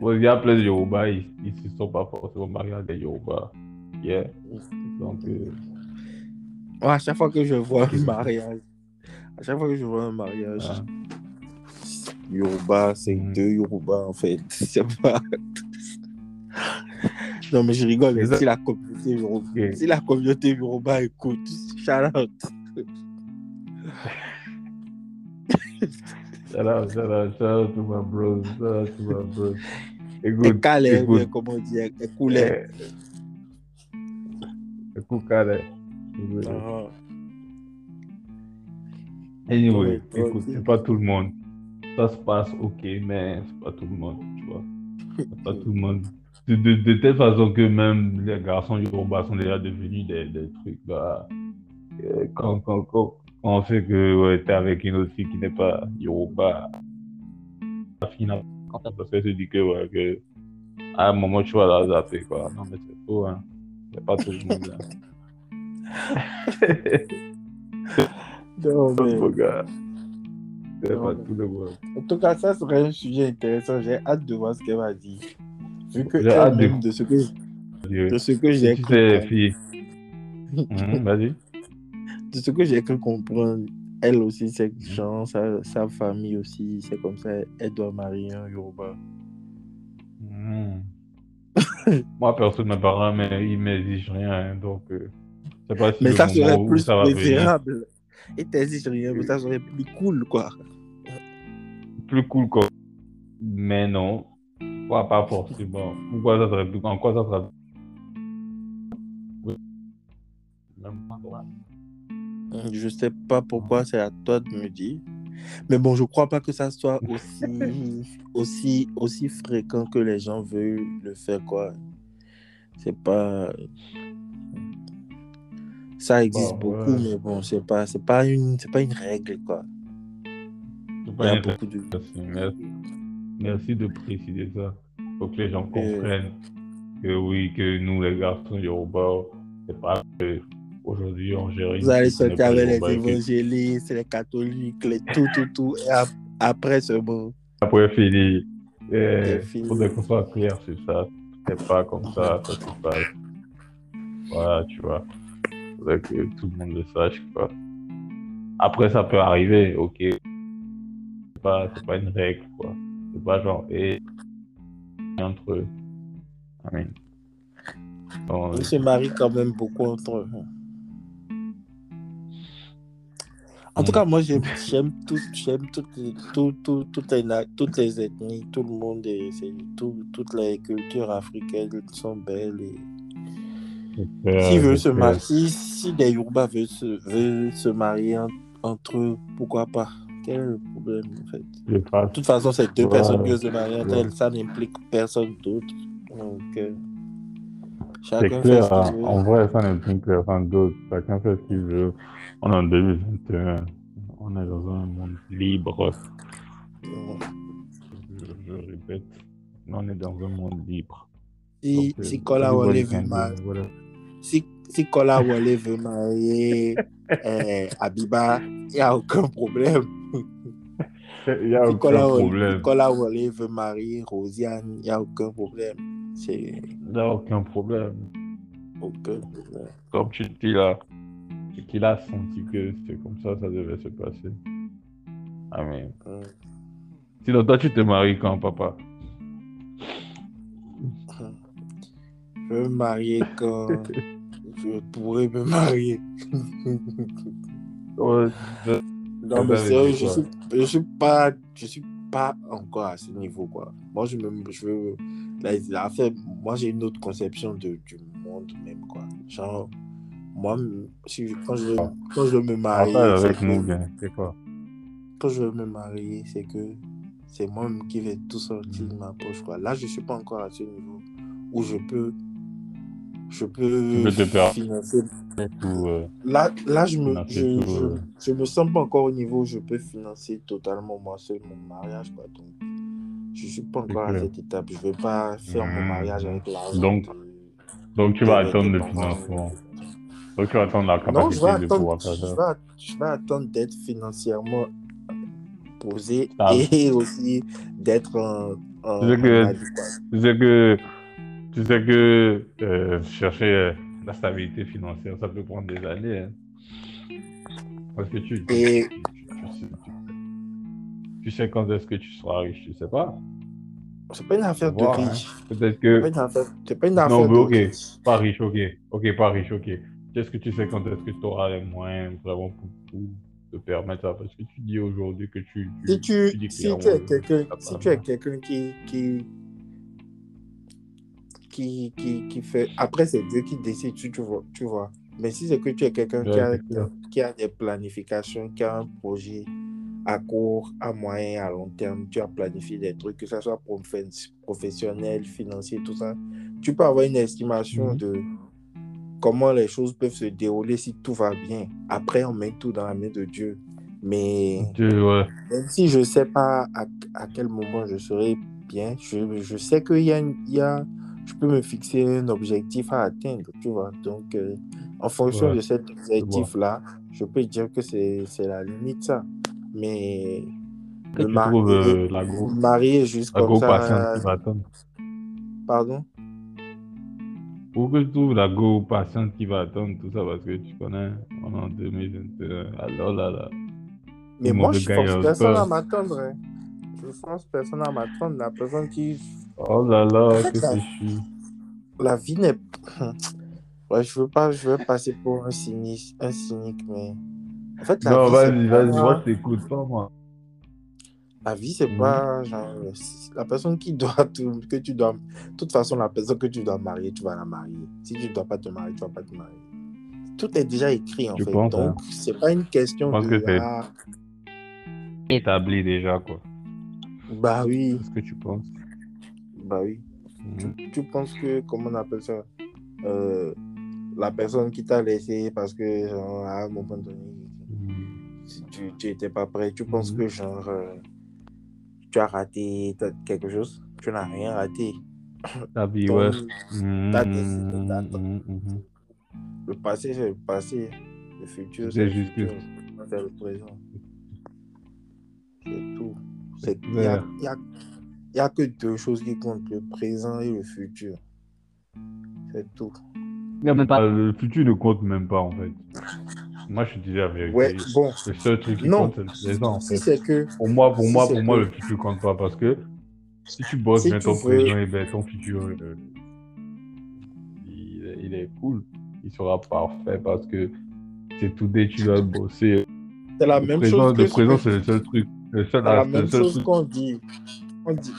Il y a plein de Yoruba, ils ne sont pas forcément mariés à des Yoruba. Yeah. Donc, euh, à chaque fois que je vois un mariage, à chaque fois que je vois un mariage, Ah. Yoruba, c'est deux Yoruba en fait. C'est pas. non, mais je rigole. Si la communauté Yoruba, si la communauté Yoruba écoute, shout out. [LAUGHS] shout out, shout out, shout out to my bros, shout out to my bros. Écoute, calé, écoute. mais comment dire, et coulé. Eh, Écoute, Calais. Ah. Anyway, Ouais, toi écoute, c'est pas tout le monde. Ça se passe ok, mais c'est pas tout le monde, tu vois. C'est pas tout le monde. De, de, de telle façon que même les garçons Yoruba sont déjà devenus des, des trucs là. Euh, Quand, quand, quand, quand on sait que ouais, t'es avec une autre fille qui n'est pas Yoruba, la fille n'a quand elle se dit que, ouais, que à un moment tu vas la zapper quoi. Non mais c'est faux, hein. C'est pas tout le monde là. [LAUGHS] Non, mais- gars. C'est pas tout le monde. En tout cas, ça serait un sujet intéressant. J'ai hâte de voir ce qu'elle va dire. Vu que J'ai hâte de- de ce que, de ce que j'ai Tu cru sais, fille. Mhm, [LAUGHS] Vas-y. De ce que j'ai cru comprendre, elle aussi, c'est genre, sa, sa famille aussi, c'est comme ça, elle doit marier un Yoruba. Mhm. Moi, personne, mes parents, mais ils m'exigent rien. hein, donc, euh, je sais pas si Mais ça serait plus ça préférable. Et t'exige rien, mais ça serait plus cool, quoi. plus cool quoi. Mais non. Pas, pas forcément? Pourquoi ça serait plus En quoi ça serait Oui. Même pas. Je sais pas pourquoi, c'est à toi de me dire. Mais bon, je crois pas que ça soit [LAUGHS] aussi, aussi, aussi fréquent que les gens veulent le faire, quoi. C'est pas. Ça existe Bon, beaucoup, ouais. mais bon, c'est pas, c'est pas une, c'est pas une règle, quoi. Il y a beaucoup de. Merci, merci. De préciser ça. Faut que les gens Euh. comprennent que oui, que nous, les garçons Yoruba, c'est pas aujourd'hui une Vous allez sortir avec les évangélistes, les catholiques, les tout, tout, tout. Et ap- après, c'est bon. Après, fini. Il faudrait qu'on soit clair sur ça. C'est pas comme ça, ça se passe. Voilà, tu vois. Faudrait que tout le monde le sache, quoi. Après, ça peut arriver, ok. C'est pas, c'est pas une règle, quoi. C'est pas genre, et entre eux. I mean. Bon, Ils se marient quand même beaucoup entre eux. En tout Mm. cas, moi, j'aime tout, j'aime toutes les, tout, tout, toutes, les, na- toutes les ethnies, tout le monde, et toutes les cultures africaines sont belles. Et... S'ils veulent se marier, si, si des Yoruba veulent se, veulent se marier en- entre eux, pourquoi pas? Quel est le problème en fait? De toute façon, c'est deux Ouais. personnes qui veulent se marier entre Ouais. elles, ça n'implique personne d'autre. Donc, euh, chacun fait clair, ce hein. qu'il veut. en vrai, ça n'implique personne d'autre. Chacun fait ce qu'il veut. On est en 2021. On est dans un monde libre. Je, je répète, on est dans un monde libre. Si, Donc, euh, si Kola everybody Wale veut marier, [LAUGHS] whatever. si, si Kola Wale veut marier euh, Abiba, il n'y a aucun problème. Il n'y a aucun Nicolas, problème. Nicolas Wallé veut marier Rosiane, il n'y a aucun problème. Il n'y a aucun problème. aucun problème. Comme tu dis là, qu'il a senti que c'est comme ça ça devait se passer. Amen. Hum. Sinon, toi, tu te maries quand, papa? Je veux me marier quand je pourrais me marier. Ouais, Non, mais sérieux, je suis, je suis pas, je suis pas encore à ce niveau, quoi. Moi, je me, je veux, la fait, moi, j'ai une autre conception de, du monde même, quoi. Genre, moi, si, quand je, quand je me marier, Partage c'est avec que- nous, bien. C'est quoi? quand je veux me marier, c'est que c'est moi-même qui vais tout sortir de ma poche, quoi. Là, je suis pas encore à ce niveau où je peux, je peux, financer Tout, euh, Là, là je, me, je, tout, je, euh. je me sens pas encore au niveau où je peux financer totalement moi seul mon mariage. Quoi. Donc, je suis pas encore à cette étape. Je vais pas faire mon Mhm. mariage avec l'argent. Donc, de- Donc, tu vas attendre le financement. Donc, tu vas attendre la Non, capacité je vais de pouvoir faire je ça. vais, je vais attendre d'être financièrement posé Ah. et [LAUGHS] aussi d'être un, un, Tu sais que-. Tu sais que, tu sais que euh, chercher euh, la stabilité financière, ça peut prendre des années. hein. Parce que tu, tu, Et- tu- tu- tu sais, quand est-ce que tu seras riche, tu sais pas. C'est pas une affaire de hein. riche. Peut-être C'est pas que une affaire, c'est pas une affaire Non, mais ok. riche. pas riche, ok. Ok, pas riche, ok. Qu'est-ce que tu sais quand est-ce que tu auras les moyens vraiment pour, pour te permettre ça? Parce que tu dis aujourd'hui que tu. Si tu, dis si tu es que quelqu'un, si tu es quelqu'un qui, qui, qui, qui, qui fait, après c'est Dieu qui décide, tu, tu vois, tu vois. Mais si c'est que tu es quelqu'un qui, a, qui des planifications, qui a un projet à court, à moyen, à long terme, tu as planifié des trucs, que ce soit profe- professionnel, financier, tout ça, tu peux avoir une estimation Mhm. de comment les choses peuvent se dérouler si tout va bien? Après, on met tout dans la main de Dieu. Mais ouais. même si je ne sais pas à, à quel moment je serai bien, je, je sais qu'il y a, y a, je peux me fixer un objectif à atteindre, tu vois. Donc, euh, en fonction Ouais, de cet objectif-là, je peux dire que c'est la limite, ça. Mais Que le marier, euh, la go, marier juste la comme ça, pardon? Ou que tu trouves la go patiente qui va attendre tout ça parce que tu connais, on est en 2021. Alors là, là. Mais moi, je force personne à m'attendre. hein. Je force personne à m'attendre. La personne qui Oh là là, fait, que la- c'est chiant. la vie n'est [CLEARS THROAT] ouais, je veux pas je veux passer pour un cynique un cynique mais en fait la Non, vie vas-y, vas-y, moi, je t'écoute pas, moi. La vie c'est Mhm. pas genre la personne qui doit [LAUGHS] tout, que tu dois de toute façon la personne que tu dois marier tu vas la marier. Si tu dois pas te marier tu vas pas te marier. Tout est déjà écrit en Je fait. pense, donc c'est pas une question Je pense de que c'est- ah, Établi déjà, quoi. bah oui. C'est ce que tu penses. bah oui. Mhm. tu, tu penses que, comment on appelle ça, euh, la personne qui t'a laissé parce que, genre, à un moment donné, si tu tu étais pas prêt, tu penses que, genre, euh, tu as raté quelque chose? Tu n'as rien raté. Ta vie, ouais. t'as décidé d'attendre. mhm, mhm. Le passé, c'est le passé. Le futur, C'est le juste futur. C'est le présent. C'est tout. Il Ouais. n'y a, y a- y a que deux choses qui comptent, le présent et le futur. C'est tout. Il y a même pas- Le futur ne compte même pas, en fait. Moi, je disais la vérité. Ouais, bon. Le seul truc qui Non. compte, c'est le présent, en Si fait. c'est que Pour moi, pour si moi, pour moi, que- le futur compte pas parce que si tu bosses Si ton veux- présent, et ben ton futur, euh, il, est- il est cool. Il sera parfait parce que c'est tout dès que tu vas bosser. c'est la Le même présent, chose que le présent, c'est le seul truc. Le seul, c'est la même seul chose qu'on dit. On dit.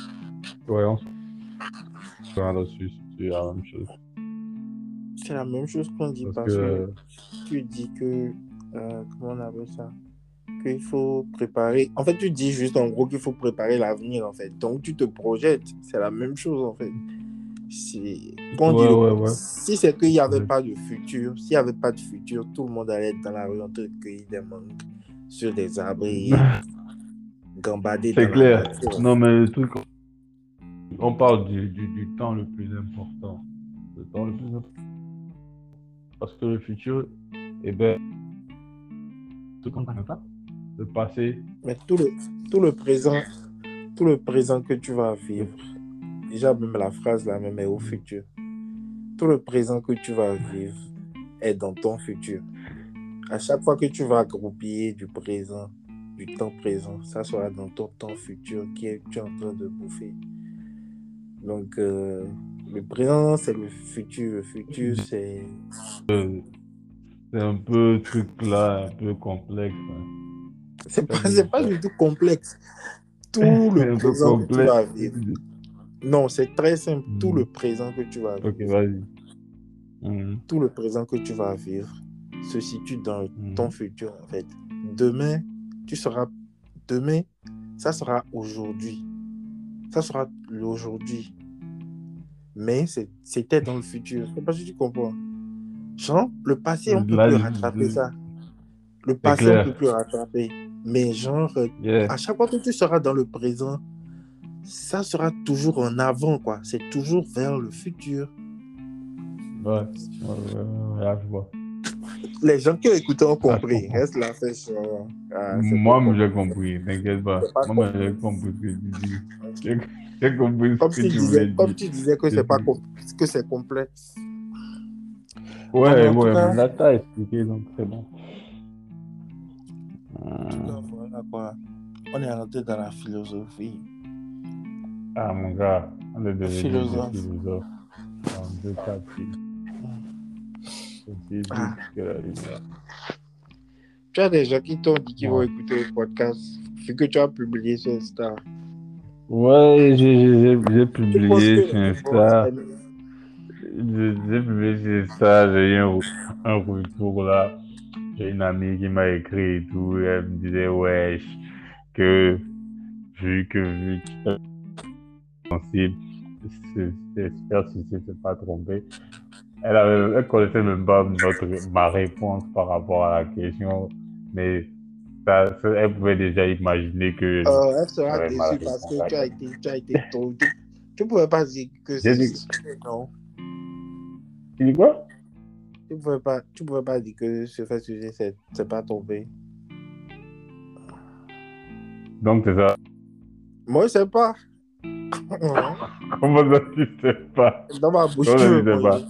Ouais, on là-dessus, c'est la même chose. C'est la même chose qu'on dit Parce parce, que- que, tu dis que euh, comment on appelle ça? Qu'il faut préparer. En fait, tu dis juste en gros qu'il faut préparer l'avenir en fait. Donc tu te projettes. C'est la même chose en fait. Dit Ouais. Si c'est qu'il n'y avait pas de futur, s'il n'y avait pas de futur, tout le monde allait être dans la rue en train de cueillir des mangues sur des arbres et [LAUGHS] gambader C'est la clair. Non, mais le truc, on parle du, du, du temps le plus important. Le temps le plus important. Parce que le futur, eh ben, qu'on ne pas. le passé. Mais tout le, tout le présent, tout le présent que tu vas vivre, déjà même la phrase là même est au futur. Tout le présent que tu vas vivre est dans ton futur. À chaque fois que tu vas groupiller du présent, du temps présent, ça sera dans ton temps futur qui est tu es en train de bouffer. Donc euh, le présent c'est le futur, le futur c'est Euh, c'est un peu truc là, un peu complexe. hein. c'est pas c'est pas du tout complexe. Tout [LAUGHS] le un peu présent que tu vas vivre. Non, c'est très simple. Tout Mhm. le présent que tu vas vivre. Ok, vas-y. Mhm. tout le présent que tu vas vivre se situe dans ton futur en fait. Demain, tu seras demain, ça sera aujourd'hui. Ça sera l'aujourd'hui. Mais c'était dans le futur. Je sais pas si tu comprends. Genre, le passé, on peut Là, plus rattraper ça. Le passé, on peut plus rattraper. Mais genre, euh, Yeah. à chaque fois que tu seras dans le présent, ça sera toujours en avant, quoi. C'est toujours vers le futur. Ouais, ouais, ouais, ouais, là, je vois. Les gens qui ont écouté ont Ah, compris. Reste la sur. Ah, Moi, j'ai compris, t'inquiète pas. Pas Moi, j'ai compris [LAUGHS] J'ai- compris Comme ce que tu disais, voulais comme dire. tu disais que c'est pas que c'est complexe. Ouais, ouais, cas- là, t'as expliqué, donc c'est bon. En tout cas, voilà quoi. On est rentré dans la philosophie. Ah, mon gars, on est devenu Philosophe. des philosophes. En deux cas. C'est Ah. Tu as des gens qui t'ont dit qu'ils vont écouter le podcast vu que tu as publié sur Insta. Ouais, j'ai- publié sur vont J'ai publié sur Insta, j'ai eu un, un retour là. J'ai une amie qui m'a écrit et tout. et elle me disait, wesh, que vu que vu que sensible, j'espère si tu t'es pas trompé. Elle connaissait même pas notre, ma réponse par rapport à la question, mais ça, ça- elle pouvait déjà imaginer que. Euh, elle sera déçue parce que tu as été, tu as été. Tu, tu pouvais pas dire que c'est. dit- Non. Tu dis quoi? Tu pouvais pas, tu pouvais pas dire que ce fait sujet, c'est c'est pas tombé. Donc c'est ça. Moi, je sais pas. [LAUGHS] Comment ça, tu sais pas? Dans ma bouche, Comment tu sais pas?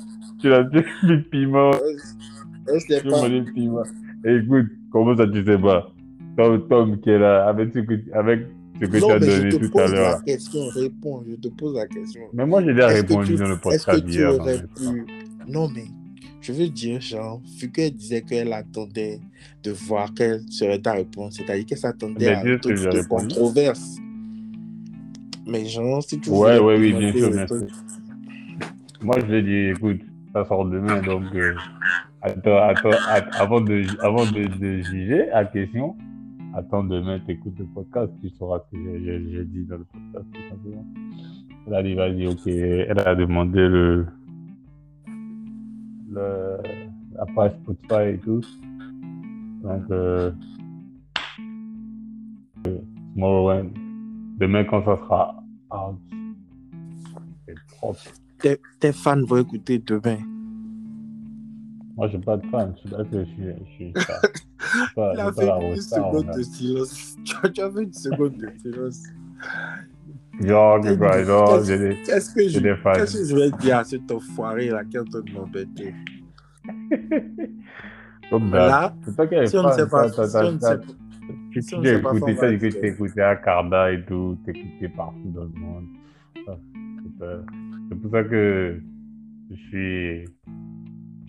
Tu l'as dit, du piment. je- sais Tu pas. piment. Écoute, comment ça, tu sais pas? Tom, Tom qui est là, avec ce que, avec ce que tu Non, as mais je donné te tout à pose la question, réponds, je te pose la question. Mais moi, j'ai déjà répondu tu- dans le Est-ce podcast que tu hier. non, aurais mais- pu... Non, mais je veux dire, genre, vu qu'elle disait qu'elle attendait de voir quelle serait ta réponse, c'est-à-dire qu'elle s'attendait à j'ai de controverse. Mais genre, si tu Ouais, ouais, oui, bien sûr, bien truc- Moi, je lui ai dit, écoute, ça sort demain, donc euh, attends, attends, att- avant de, avant de, de juger la question, attends demain, t'écoutes le podcast, tu sauras que j'ai- dit dans le podcast, tout simplement. Elle a dit, vas-y, ok, elle a demandé le, le, la page Spotify et tout. Donc, euh, Tomorrowland, demain quand ça sera out, c'est propre. tes fans vont écouter demain. Moi, j'ai pas de fan. Je suis que je suis. Je pas, [LAUGHS] Il a j'ai pas une seconde de silence. Tu tu fait une seconde de silence. Que genre, Qu'est-ce- j'ai des. Qu'est-ce que, je, que je vais dire à cet enfoiré là qui est en train de m'embêter? [LAUGHS] Ça. Là, si on ne sait pas, Tu tu as écouté ça, écouté, différence. écouté à Carda et tout, t'es écouté partout dans le monde. Euh, c'est pour ça que je suis.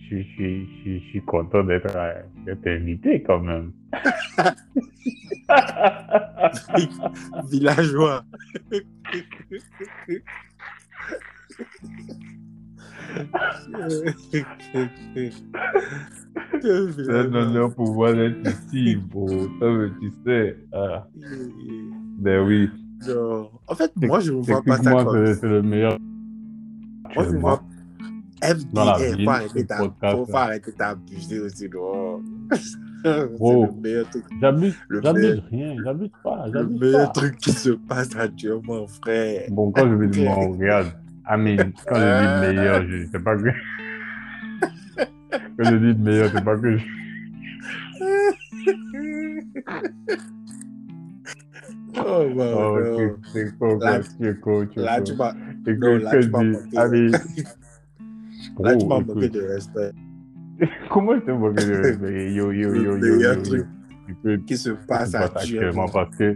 Je suis, je je suis, je suis content d'être euh, invité quand même. [LAUGHS] villageois. C'est un honneur pour moi d'être ici, [LAUGHS] bro. Tu sais. Ah, ben oui. Genre, En fait, moi, je ne vois pas ça comme c'est le meilleur. Moi, je actuellement. vois FBA, ville, faut faut arrêter d'abuser aussi, [LAUGHS] meilleur truc, J'abuse, j'abuse rien, j'abuse pas, le meilleur pas. truc qui se passe actuellement, frère. Bon, quand je dis, bon, regarde, Amine, quand je dis le meilleur, je sais pas que. [LAUGHS] quand je dis le meilleur, c'est pas que je. [LAUGHS] Oh, wow, Oh, non. tu tu es Là, tu Écoute, non, là, tu là, tu m'as manqué de respect. [LAUGHS] Comment je te moque de [LAUGHS] respect? Yo, yo, yo, yo, il y a un truc Qui se passe se passe actuellement parce que,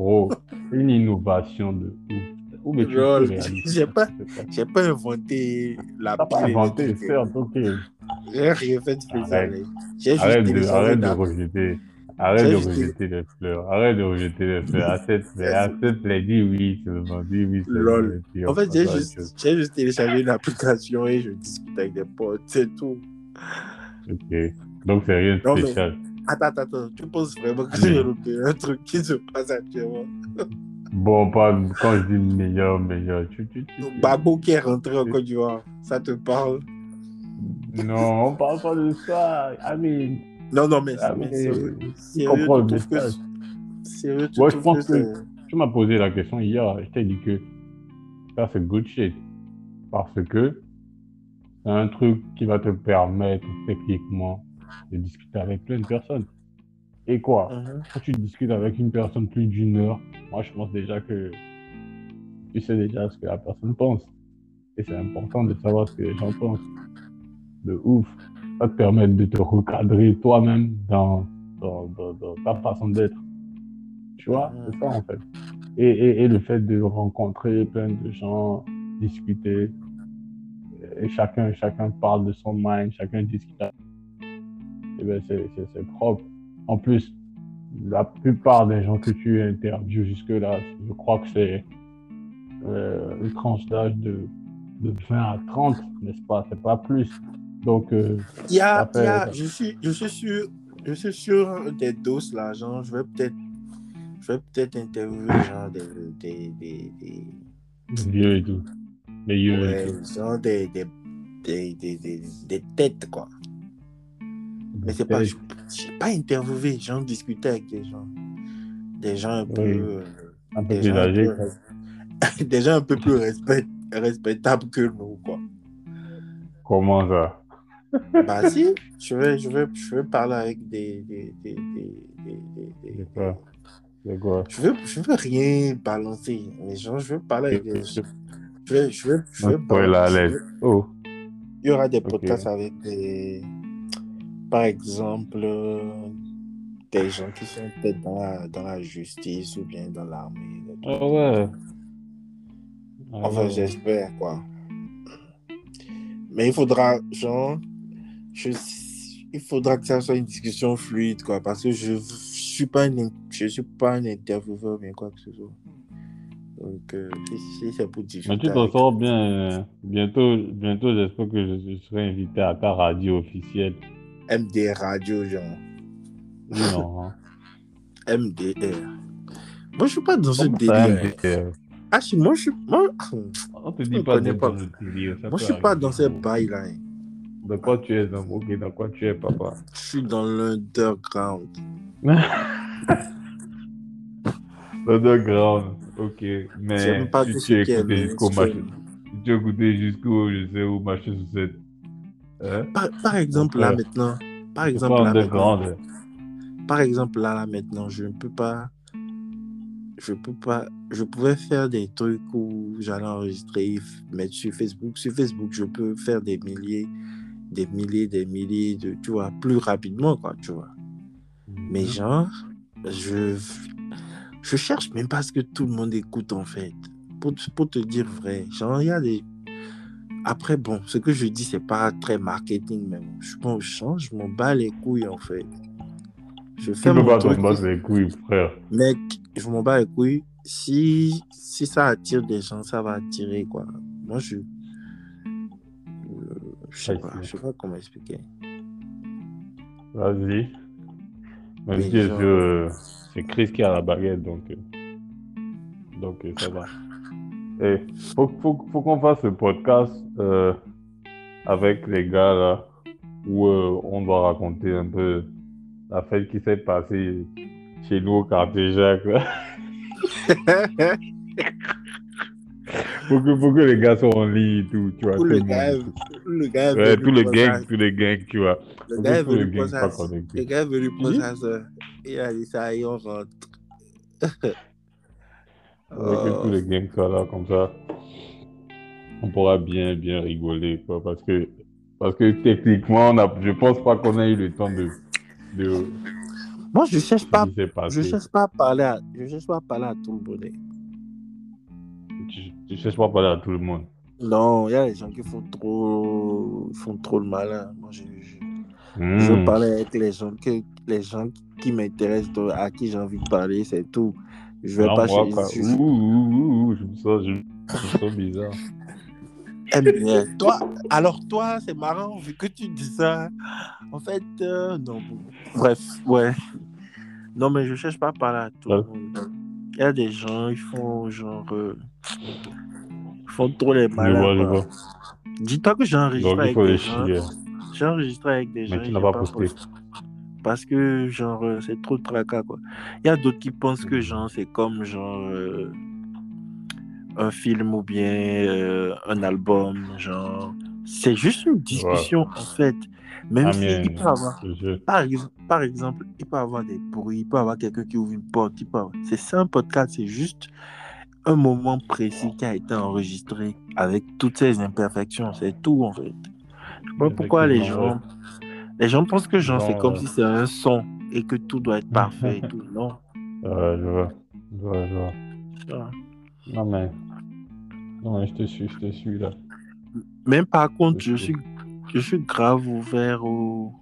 Oh, une innovation de ouf. [LAUGHS] J'ai pas- J'ai pas inventé la T'as pas inventé, certes, ok. J'ai rien fait de spécial. Arrête. Juste Arrête de, arrête de rejeter. Arrête de rejeter les fleurs. Arrête de rejeter les fleurs. Assez assez l'a dit oui seulement. Dis oui. Lol. En fait, j'ai juste, j'ai juste téléchargé une application et je discute avec des potes, c'est tout. Ok. Donc c'est rien de spécial. Attends, attends, attends. Tu penses vraiment que j'ai loupé un truc qui se passe actuellement Bon, pas quand je dis meilleur, meilleur. Tu, tu, tu, tu- Babo qui est rentré en Côte d'Ivoire, ça te parle? Non, on parle pas de ça. I mean, Non, non, mais, Ah, mais mais sérieux, le tu que-. Sérieux, tu Moi, je pense que que- c'est- tu m'as posé la question hier. Je t'ai dit que ça c'est good shit. Parce que c'est un truc qui va te permettre techniquement de discuter avec plein de personnes. Et quoi? Mhm. quand tu discutes avec une personne plus d'une heure, moi je pense déjà que tu sais déjà ce que la personne pense. Et c'est important de savoir ce que les gens pensent. De ouf. Ça te permet de te recadrer toi-même dans, dans, dans- dans ta façon d'être. Tu vois, c'est ça en fait. Et, et, et le fait de rencontrer plein de gens, discuter, et chacun, chacun parle de son mind, chacun discute. Et c'est c'est- c'est propre. En plus, la plupart des gens que tu interviews jusque-là, je crois que c'est euh, une tranche d'âge de, de 20 à 30, n'est-ce pas? C'est pas plus. Donc, euh, Il y a, il y a- je suis, je suis sûr, je suis sûr des doses là, genre, je vais peut-être, je vais peut-être interviewer genre des, des, des, des- vieux et tout. Les vieux et tout. genre des, des, des, des, des, des têtes quoi. Mais c'est pas, je j'ai pas interviewé, genre discuter avec des gens, des gens un peu, Oui. euh, un peu des plus gens un peu- [LAUGHS] des gens un peu plus respect, respectables que nous quoi. Comment ça? Bah si, je vais, je vais, je vais parler avec des, des, des, des, quoi? Je veux, je veux rien balancer, mais genre, je veux parler avec des. Je vais, je vais, je vais Ouais, là, je Oh, Il y aura des Ok. podcasts avec des. Par exemple, des gens qui sont peut-être dans la, dans la justice ou bien dans l'armée. ah ouais. Ah Enfin, ouais. j'espère, quoi. Mais il faudra, genre, je, il faudra que ça soit une discussion fluide, quoi, parce que je, je suis pas un, je suis pas un intervieweur, mais quoi que ce soit. Donc, euh, c'est pour. Mais tu t'en sors bien. euh, Bientôt, bientôt j'espère que je, je serai invité à ta radio officielle. MD Radio, genre. Non, hein. [LAUGHS] MDR. Moi, je suis pas dans ce délire. Ah, moi, je suis. Moi, On te dit pas pas. moi, je suis pas dans ces bails-là. hein. Dans quoi tu es, dans... ok, dans quoi tu es, papa? Je suis dans l'underground. [LAUGHS] Underground, ok. Mais si tu est écouté jusqu'au machin, si tu as écouté jusqu'au, je sais où, sous cette. Hein? Par, par exemple, là, frère. maintenant. Par exemple, là, maintenant. underground. Par exemple, là, là, maintenant, je ne peux pas. Je peux pas. Je pouvais faire des trucs où j'allais enregistrer, mettre sur Facebook. Sur Facebook, je peux faire des milliers, des milliers, des milliers de. Tu vois, plus rapidement, quoi, tu vois. Mais genre, je. Je cherche même pas ce que tout le monde écoute, en fait. Pour, te- pour te dire vrai. Genre, il y a des. Après, bon, ce que je dis, c'est pas très marketing, mais bon, je m'en change, je m'en bats les couilles, en fait. Je Tu fais peux mon pas truc. battre les couilles, frère. Mec, je m'en bats les couilles. Si, si ça attire des gens, ça va attirer, quoi. Moi, je. Je sais pas, c'est- je sais pas comment expliquer. Vas-y. Même si genre- euh, c'est Chris qui a la baguette, donc, euh, donc euh, ça va. Et faut, faut, faut qu'on fasse ce podcast euh, avec les gars là, où euh, on doit raconter un peu la fête qui s'est passée chez nous au quartier Jacques. [LAUGHS] [LAUGHS] Faut que, faut que les gars soient en ligne et tout, tu vois. Tout le le gars, le gars Ouais, venu tous les poser à- gangs, tous les gangs, tu vois. Le gars est venu soient à- connectés. le gars est venu ça. Il a dit ça et on rentre. Faut que [LAUGHS] tous Oh. les gangs soient là, comme ça. On pourra bien, bien rigoler, quoi, parce que, parce que techniquement, on a, je pense pas qu'on a eu le temps de, de, Moi, je cherche pas, je cherche pas à parler à, je cherche pas à parler à tout le monde. Tu, tu cherches pas à parler à tout le monde. Non, il y a des gens qui font trop, font trop le malin. Moi, je, je, Hmm. je veux parler avec les gens que, les gens qui m'intéressent, à qui j'ai envie de parler, c'est tout. Je vais Non, pas moi, je- Ouh, ouh, ouh, je me sens, je me sens [LAUGHS] bizarre. Eh bien, toi, alors toi, c'est marrant vu que tu dis ça. En fait, euh, non. Bref, ouais. Non, mais je cherche pas à parler à tout le monde. Il y a des gens, ils font genre. euh, font trop les vois. Dis-toi que j'ai enregistré avec des gens. J'ai enregistré avec des gens. Mais tu n'as pas posté. posté. Parce que, genre, euh, c'est trop de tracas, quoi. Il y a d'autres qui pensent que, genre, c'est comme, genre, euh, un film ou bien euh, un album, genre. C'est juste une discussion, en fait. Même Ah, si il peut avoir, Je- par exemple, il peut avoir des bruits, il peut avoir quelqu'un qui ouvre une porte, il peut avoir... C'est ça un podcast, c'est juste un moment précis qui a été enregistré avec toutes ces imperfections, c'est tout, en fait. Je sais pas pourquoi les gens... Les gens pensent que genre, c'est comme si c'est un son et que tout doit être parfait et [LAUGHS] tout. Non? Ouais, je vois. Je vois, je vois. Non, mais. Non, mais je te suis, je te suis là. Même par contre, je suis, je suis grave ouvert au.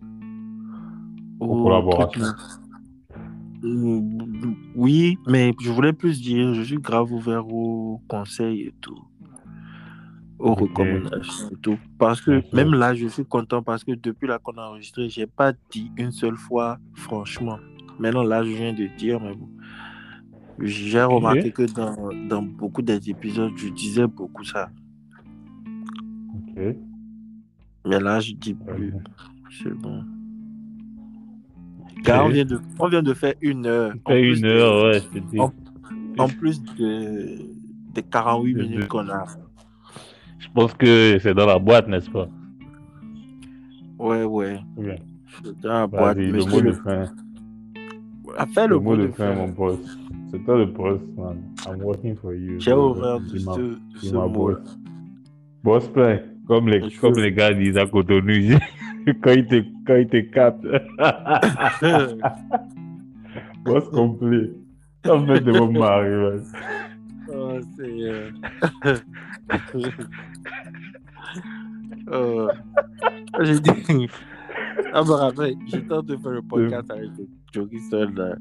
Aux collaborations. Oui, mais je voulais plus dire, je suis grave ouvert aux conseils et tout. Aux recommandations et tout. Parce que même là, je suis content parce que depuis là qu'on a enregistré, j'ai pas dit une seule fois, franchement. Maintenant, là, je viens de dire, mais bon. J'ai remarqué que dans, dans beaucoup des épisodes, je disais beaucoup ça. Ok. Mais là, je dis plus. C'est bon. Car on vient, de, on vient de faire une heure. En Fait plus une de- heure, ouais, te dis. en- En plus de, des 48 De- minutes de- qu'on a. Je pense que c'est dans la boîte, n'est-ce pas? Ouais, ouais. C'est dans la boîte. Vas-y, le mot de fin. Le le mot de fin, mon boss. C'est toi le boss, man. I'm working for you. J'ai de ma- ce, ce ma mot. boss. Plein. Comme les, comme les gars disent à Cotonou. [LAUGHS] quand ils te, quand ils te captent. [LAUGHS] boss complet. Ça me fait de mon mari, man. oh, c'est. euh, euh, J'ai dit. [LAUGHS] Ah, me rappelle, en train de faire le podcast avec le Jogi Seul. là.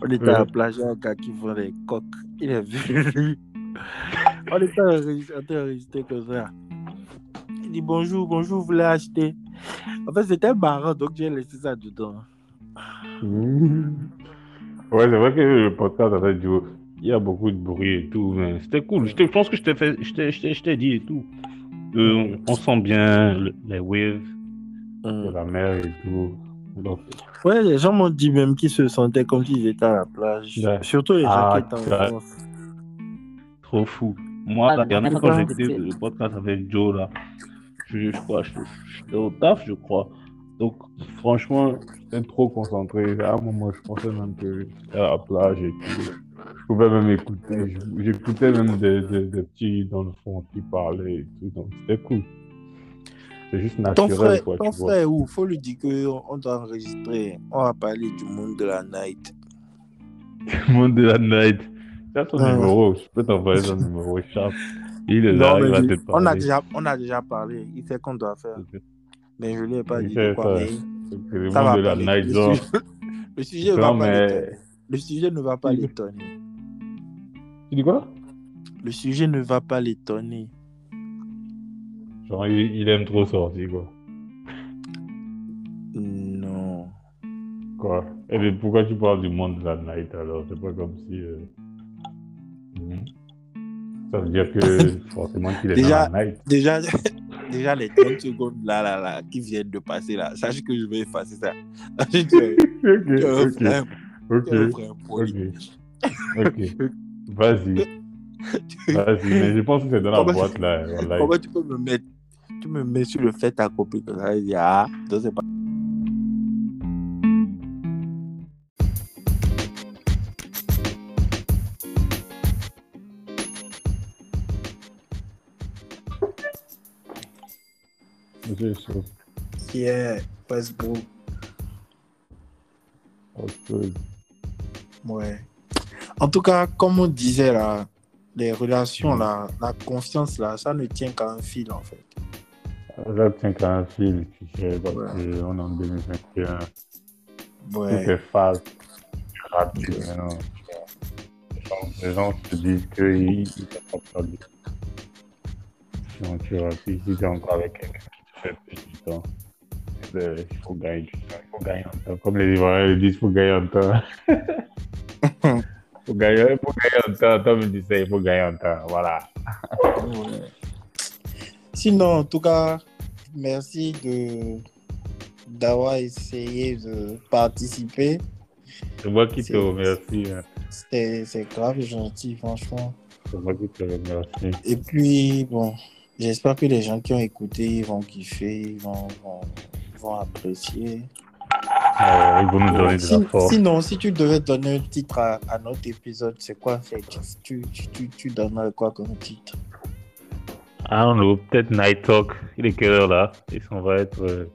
On était à la plage, il un gars qui vend des coques. Il est venu. On était enregistré en train d'enregistrer comme ça. Il dit bonjour, bonjour, vous voulez acheter En fait, c'était marrant, donc j'ai laissé ça dedans. Mmh. Ouais, c'est vrai que le podcast avec Joe, il y a beaucoup de bruit et tout, mais c'était cool. Je, pense que je t'ai fait, je t'ai- je t'ai- je t'ai dit et tout. Euh, on sent bien le- les waves de Hum. la mer et tout. Donc, Ouais, les gens m'ont dit même qu'ils se sentaient comme s'ils étaient à la plage. Ouais. Surtout les gens Ah, qui étaient en. France. trop fou. Moi, Ah, la dernière fois, j'étais le podcast avec Joe, là, je, je crois, je- j'étais au taf, je crois. Donc, franchement, j'étais trop concentré. À un moment, je pensais même que j'étais à la plage et tout. Je pouvais même écouter. J'écoutais même des, des, des petits dans le fond qui parlaient et tout. Donc, c'était cool. C'est juste Ton naturel, frère, quoi, ton tu vois. frère où? Faut lui dire qu'on on doit enregistrer. On va parler du monde de la night. Le monde de la night. Tu as son Ah. numéro. Je peux t'envoyer son numéro. Charles. Il est là, il va je- te on, a parler. déjà, on a déjà parlé. Il sait qu'on doit faire. Mais je lui ai pas Il dit de quoi. ça. Mais C'est Le ça monde va de la parler. night, [LAUGHS] Le sujet- le sujet ne va pas l'étonner. Le sujet ne va pas Il- l'étonner. Tu dis quoi? Le sujet ne va pas l'étonner. Genre, il, il aime trop sortir, quoi. Non. Quoi? Et puis, pourquoi tu parles du monde de la night alors? C'est pas comme si. euh, mhm. Ça veut dire que [LAUGHS] forcément qu'il est Déjà- dans la night. Déjà, [LAUGHS] déjà les 30 secondes là, là, là, qui viennent de passer là, sache que je vais effacer ça. [LAUGHS] es un Ok, ok. Vas-y. Vas-y, mais je pense que c'est dans la Comment- boîte là. Comment tu peux me mettre, tu me mets sur le fait accompli comme ça, il dit, ah, je sais pas. Chaud. Yeah, Westbrook, Autre chose. ouais. En tout cas, comme on disait là, les relations là, la confiance là, ça ne tient qu'à un fil en fait. Là, tiens, qu'à un fil, tu sais, parce Ouais. qu'on est en 2021. Tout Ouais. est fast, rapide maintenant. Les gens- Les gens se disent qu'ils ne sont pas perdus. Donc, tu vois, si tu es encore avec quelqu'un plus du temps, il faut gagner du temps, il faut gagner en temps. Comme les Ivoiriens le disent, il faut gagner en temps. Il [LAUGHS] faut gagner, il faut gagner en temps. Tom me dit ça, il faut gagner en temps. Voilà. Ouais. Sinon, en tout cas, merci de d'avoir essayé de participer. C'est moi qui te remercie. hein. C'est c'est grave gentil, franchement. C'est moi qui te remercie. Et puis, bon, j'espère que les gens qui ont écouté ils vont kiffer, ils vont, vont, vont apprécier. Euh, ils vont nous donner de Si- la force. sinon, si tu devais donner un titre à, à notre épisode, c'est quoi c'est- tu, tu, tu, tu donnerais quoi comme titre? I don't know, peut-être Night Talk. Il est quelle heure là? Et ça va être euh,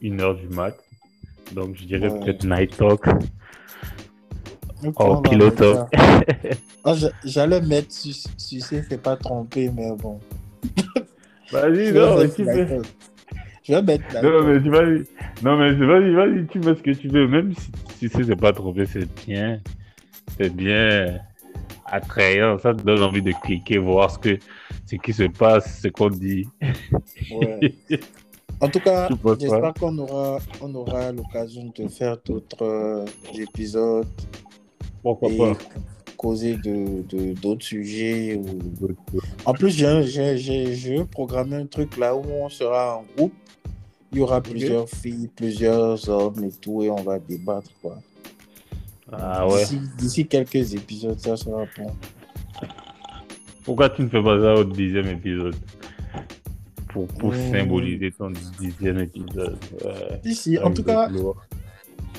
une heure du mat. Donc je dirais Ouais. peut-être Night Talk. Ok, Oh, Pillow Talk. J'allais mettre su- sucer, c'est pas trompé, mais bon. [LAUGHS] Vas-y, non, mais tu. Talk. Je vais mettre Non, mais tu vas Non, mais vas-y, vas-y, tu mets ce que tu veux. Même si tu sais, c'est pas trompé, c'est bien. C'est bien attrayant. Ça te donne envie de cliquer, voir ce, que, ce qui se passe, ce qu'on dit. Ouais. En tout [LAUGHS] cas, j'espère qu'on aura, on aura l'occasion de faire d'autres euh, épisodes Pourquoi et pas? Causer de d'autres sujets. ou- En plus, j'ai programmé un truc là où on sera en groupe. Il y aura plusieurs filles, plusieurs hommes et tout, et on va débattre. Quoi. Ah ouais. D'ici- quelques épisodes, ça sera bon. Pourquoi tu ne fais pas ça au dixième épisode? Pour, pour Hmm. symboliser ton dixième épisode. Ouais. D'ici, en Avec tout cas.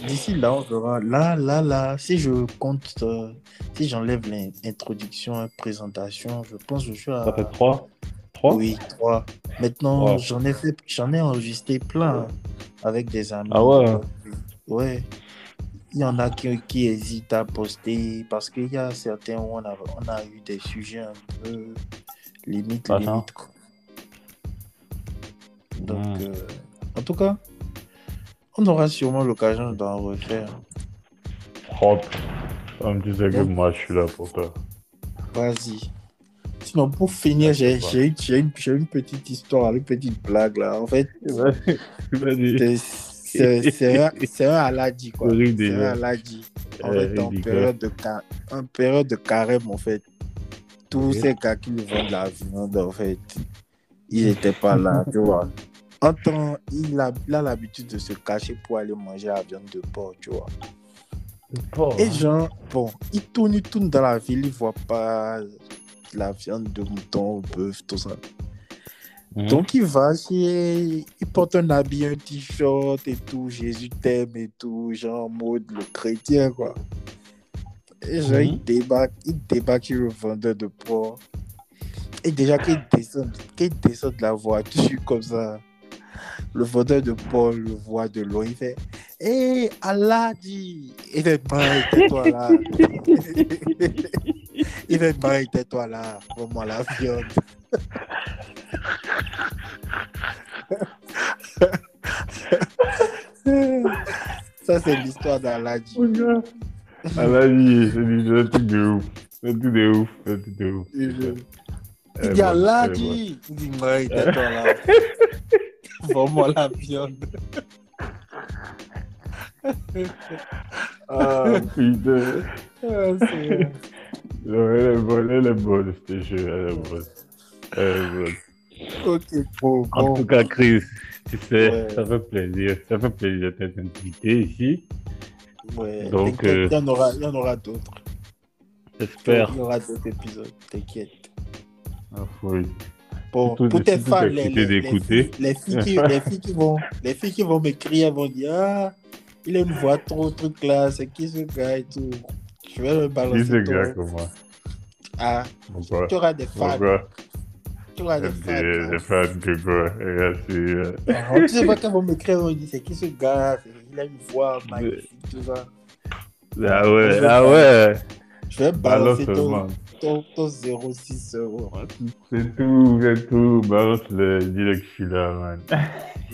D'ici là, on verra. Là, là, là, si je compte, euh, si j'enlève l'introduction, présentation, je pense que je suis à. Ça fait trois Trois? Oui, trois. Maintenant, Wow. j'en ai fait, j'en ai enregistré plein hein, avec des amis. Ah ouais Ouais. Il y en a qui, qui hésitent à poster parce qu'il y a certains où on a, on a eu des sujets un peu limite, Attends. limite. quoi. Donc, Hmm. euh, en tout cas, on aura sûrement l'occasion d'en refaire. Propre. Comme tu sais que moi, je suis là pour toi. Vas-y. Sinon, pour finir, j'ai une, j'ai une, j'ai une petite histoire, une petite blague là. En fait, [LAUGHS] c'est- un, un Aladi quoi. C'est un Aladi. En Euh, fait, en période, de en période de carême, en fait, tous ces gars qui nous vendent la viande, en fait, ils n'étaient pas là, tu vois. En temps, il a il l'habitude de se cacher pour aller manger la viande de porc, tu vois. Et hein. genre, bon, il tourne, il tourne dans la ville, il voit pas la viande de mouton, bœuf, tout ça. Mhm. Donc il va, chez- il porte un habit, un t-shirt et tout, Jésus t'aime et tout, genre en mode le chrétien quoi. Et genre Mhm. il débarque, il débarque le vendeur de porc. Et déjà qu'il [CLEARS THROAT] descend, qu'il descend de la voiture comme ça, le vendeur de porc le voit de loin, il fait Hé, Allah dit Il fait Marie, tais-toi là. [LAUGHS] il fait Marie, tais-toi là, prends-moi la viande. Ça, c'est l'histoire d'Aladji. Là, il- c'est un truc de ouf. C'est un truc de ouf. C'est un truc de ouf. Il Eh dit bon, eh Aladji Il dit Marie, tais-toi là. [LAUGHS] [LAUGHS] Vends-moi la viande. Ah, putain. Ah, c'est- Non, elle est bonne, elle est bonne, je te jure, elle est bonne. Elle est bonne. Ok, bon, En bon. tout cas, Chris, tu sais, Ouais. ça fait plaisir. Ça fait plaisir de t'être invité ici. Ouais, donc, euh, il y en aura, il y en aura d'autres. J'espère. Il y aura d'autres épisodes, t'inquiète. Ah, oui. Surtout- pour tes fans, les, les, les filles, les, filles qui, les, filles qui vont, les filles qui vont m'écrire vont dire Ah, il a une voix trop truc là, c'est qui ce gars et tout. Je vais me balancer. ce ton- gars comme moi. Ah, Pourquoi tu auras des fans. Pourquoi Tu auras des Des fans. hein. des fans que quoi Regarde, Ah, Tu sais pas quand vont m'écrire, ils vont dire C'est qui ce gars? Il a une voix magnifique, tout ça. Ah ouais, ah ouais. Je vais Balance balancer seulement. Ton, ton 06 euros. C'est tout, c'est tout. Balance le. Dis-le que je suis là, man.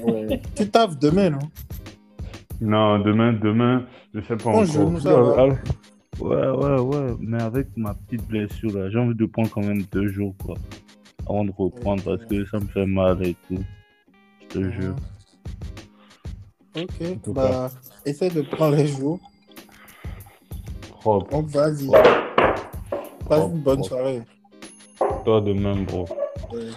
Ouais. tu taffes demain, non? Non, demain, demain, je sais pas encore. Ouais, ouais, ouais. Mais avec ma petite blessure là, j'ai envie de prendre quand même deux jours quoi. Avant de reprendre parce que ça me fait mal et tout. Je te jure. Ok, bah, essaie de prendre les jours. Propre. Donc, vas-y. Passe une bonne soirée. Toi de même, bro. Ouais.